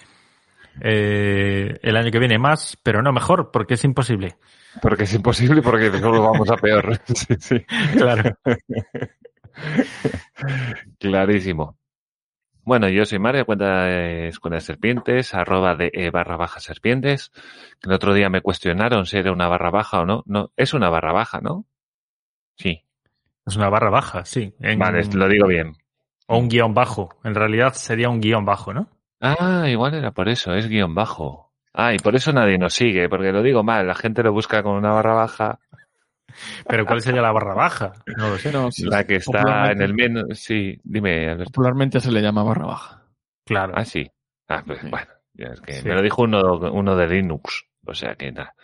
eh, el año que viene más, pero no mejor, porque es imposible. Porque es imposible, porque solo vamos a peor. Sí, sí. Claro. Clarísimo. Bueno, yo soy Mario, cuenta de Escuela de Serpientes, arroba de e barra baja serpientes. Que el otro día me cuestionaron si era una barra baja o no. No, es una barra baja, ¿no? Sí. Es una barra baja, sí. En- Vale, lo digo bien. O un guion bajo. En realidad sería un guion bajo, ¿no? Ah, igual era por eso, es guion bajo. Ah, y por eso nadie nos sigue, porque lo digo mal, la gente lo busca con una barra baja, Pero ¿cuál sería la barra baja? No lo sé. No, sí, la que está en el menos. Sí, dime, Alberto. Popularmente se le llama barra baja. Claro. Ah, sí. Ah, pues Sí. bueno, ya es que Sí. me lo dijo uno, uno de Linux, o sea que nada.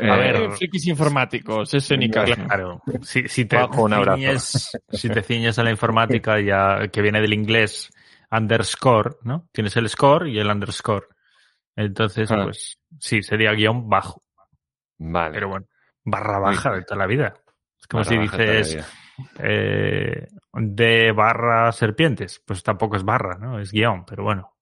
A Eh, ver, Eh, frikis informáticos, ese ni caso. Claro. Si, si te Bajo, un abrazo. ciñes, si te ciñes a la informática ya que viene del inglés underscore, ¿no? Tienes el score y el underscore. Entonces, Ah. pues sí, sería guion bajo. Vale. Pero bueno, barra baja de toda la vida. Es como Barra si dices eh, de barra serpientes. Pues tampoco es barra, ¿no? Es guion, pero bueno.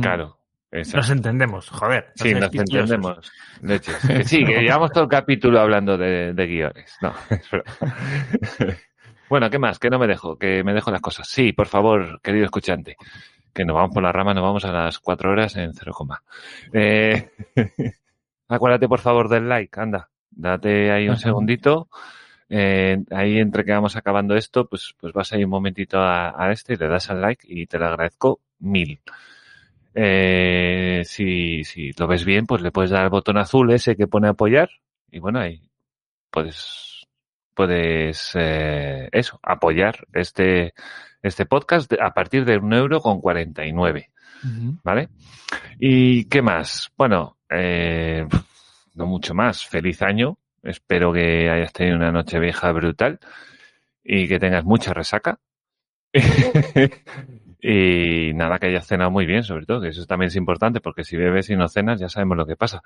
Claro. exacto. Nos entendemos, joder. Sí, nos entendemos. Leches. Que sí, que llevamos todo el capítulo hablando de, de guiones. No. Bueno, ¿qué más? Que no me dejo, que me dejo las cosas. Sí, por favor, querido escuchante. Que nos vamos por la rama, nos vamos a las cuatro horas en cero coma. Eh, acuérdate, por favor, del like, anda. Date ahí un segundito. Eh, ahí entre que vamos acabando esto, pues, pues vas ahí un momentito a, a este y le das al like y te lo agradezco mil. Eh, si, si lo ves bien, pues le puedes dar al botón azul ese que pone apoyar y bueno, ahí puedes, puedes, eh, eso, apoyar este, este podcast a partir de un euro con 49, Ujú. ¿vale? ¿Y qué más? Bueno, eh, no mucho más. Feliz año. Espero que hayas tenido una noche vieja brutal y que tengas mucha resaca. y nada, que hayas cenado muy bien, sobre todo, que eso también es importante, porque si bebes y no cenas, ya sabemos lo que pasa.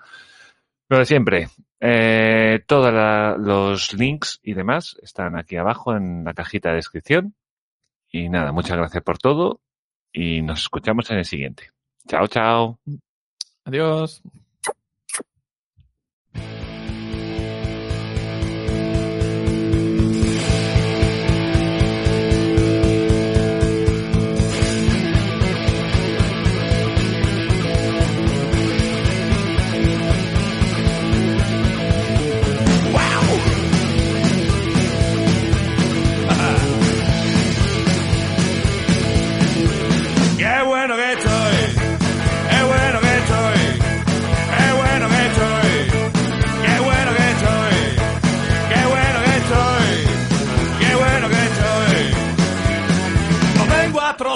Lo de siempre, eh, todos los links y demás están aquí abajo en la cajita de descripción. Y nada, muchas gracias por todo y nos escuchamos en el siguiente. Chao, chao. Adiós.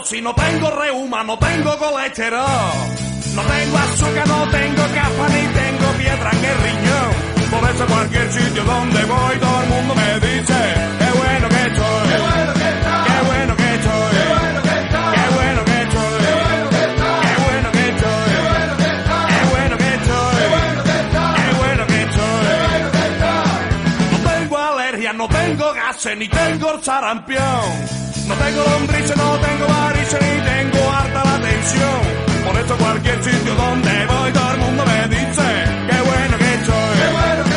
Si no tengo reuma, no tengo colesterol. No tengo azúcar, no tengo capa, ni tengo piedra en el riñón. Por eso cualquier sitio donde voy, todo el mundo me dice, qué bueno que estoy. Qué bueno que estoy. Qué bueno que estoy. Qué bueno que estoy. Qué bueno que estoy. Qué bueno que estoy. Qué bueno que estoy. Qué bueno que estoy. Qué bueno que estoy. Qué bueno que estoy. No tengo alergia, no tengo gases, ni tengo sarampión. No tengo lombrices, no tengo varices ni tengo harta la atención. Por eso cualquier sitio donde voy todo el mundo me dice, qué bueno que soy.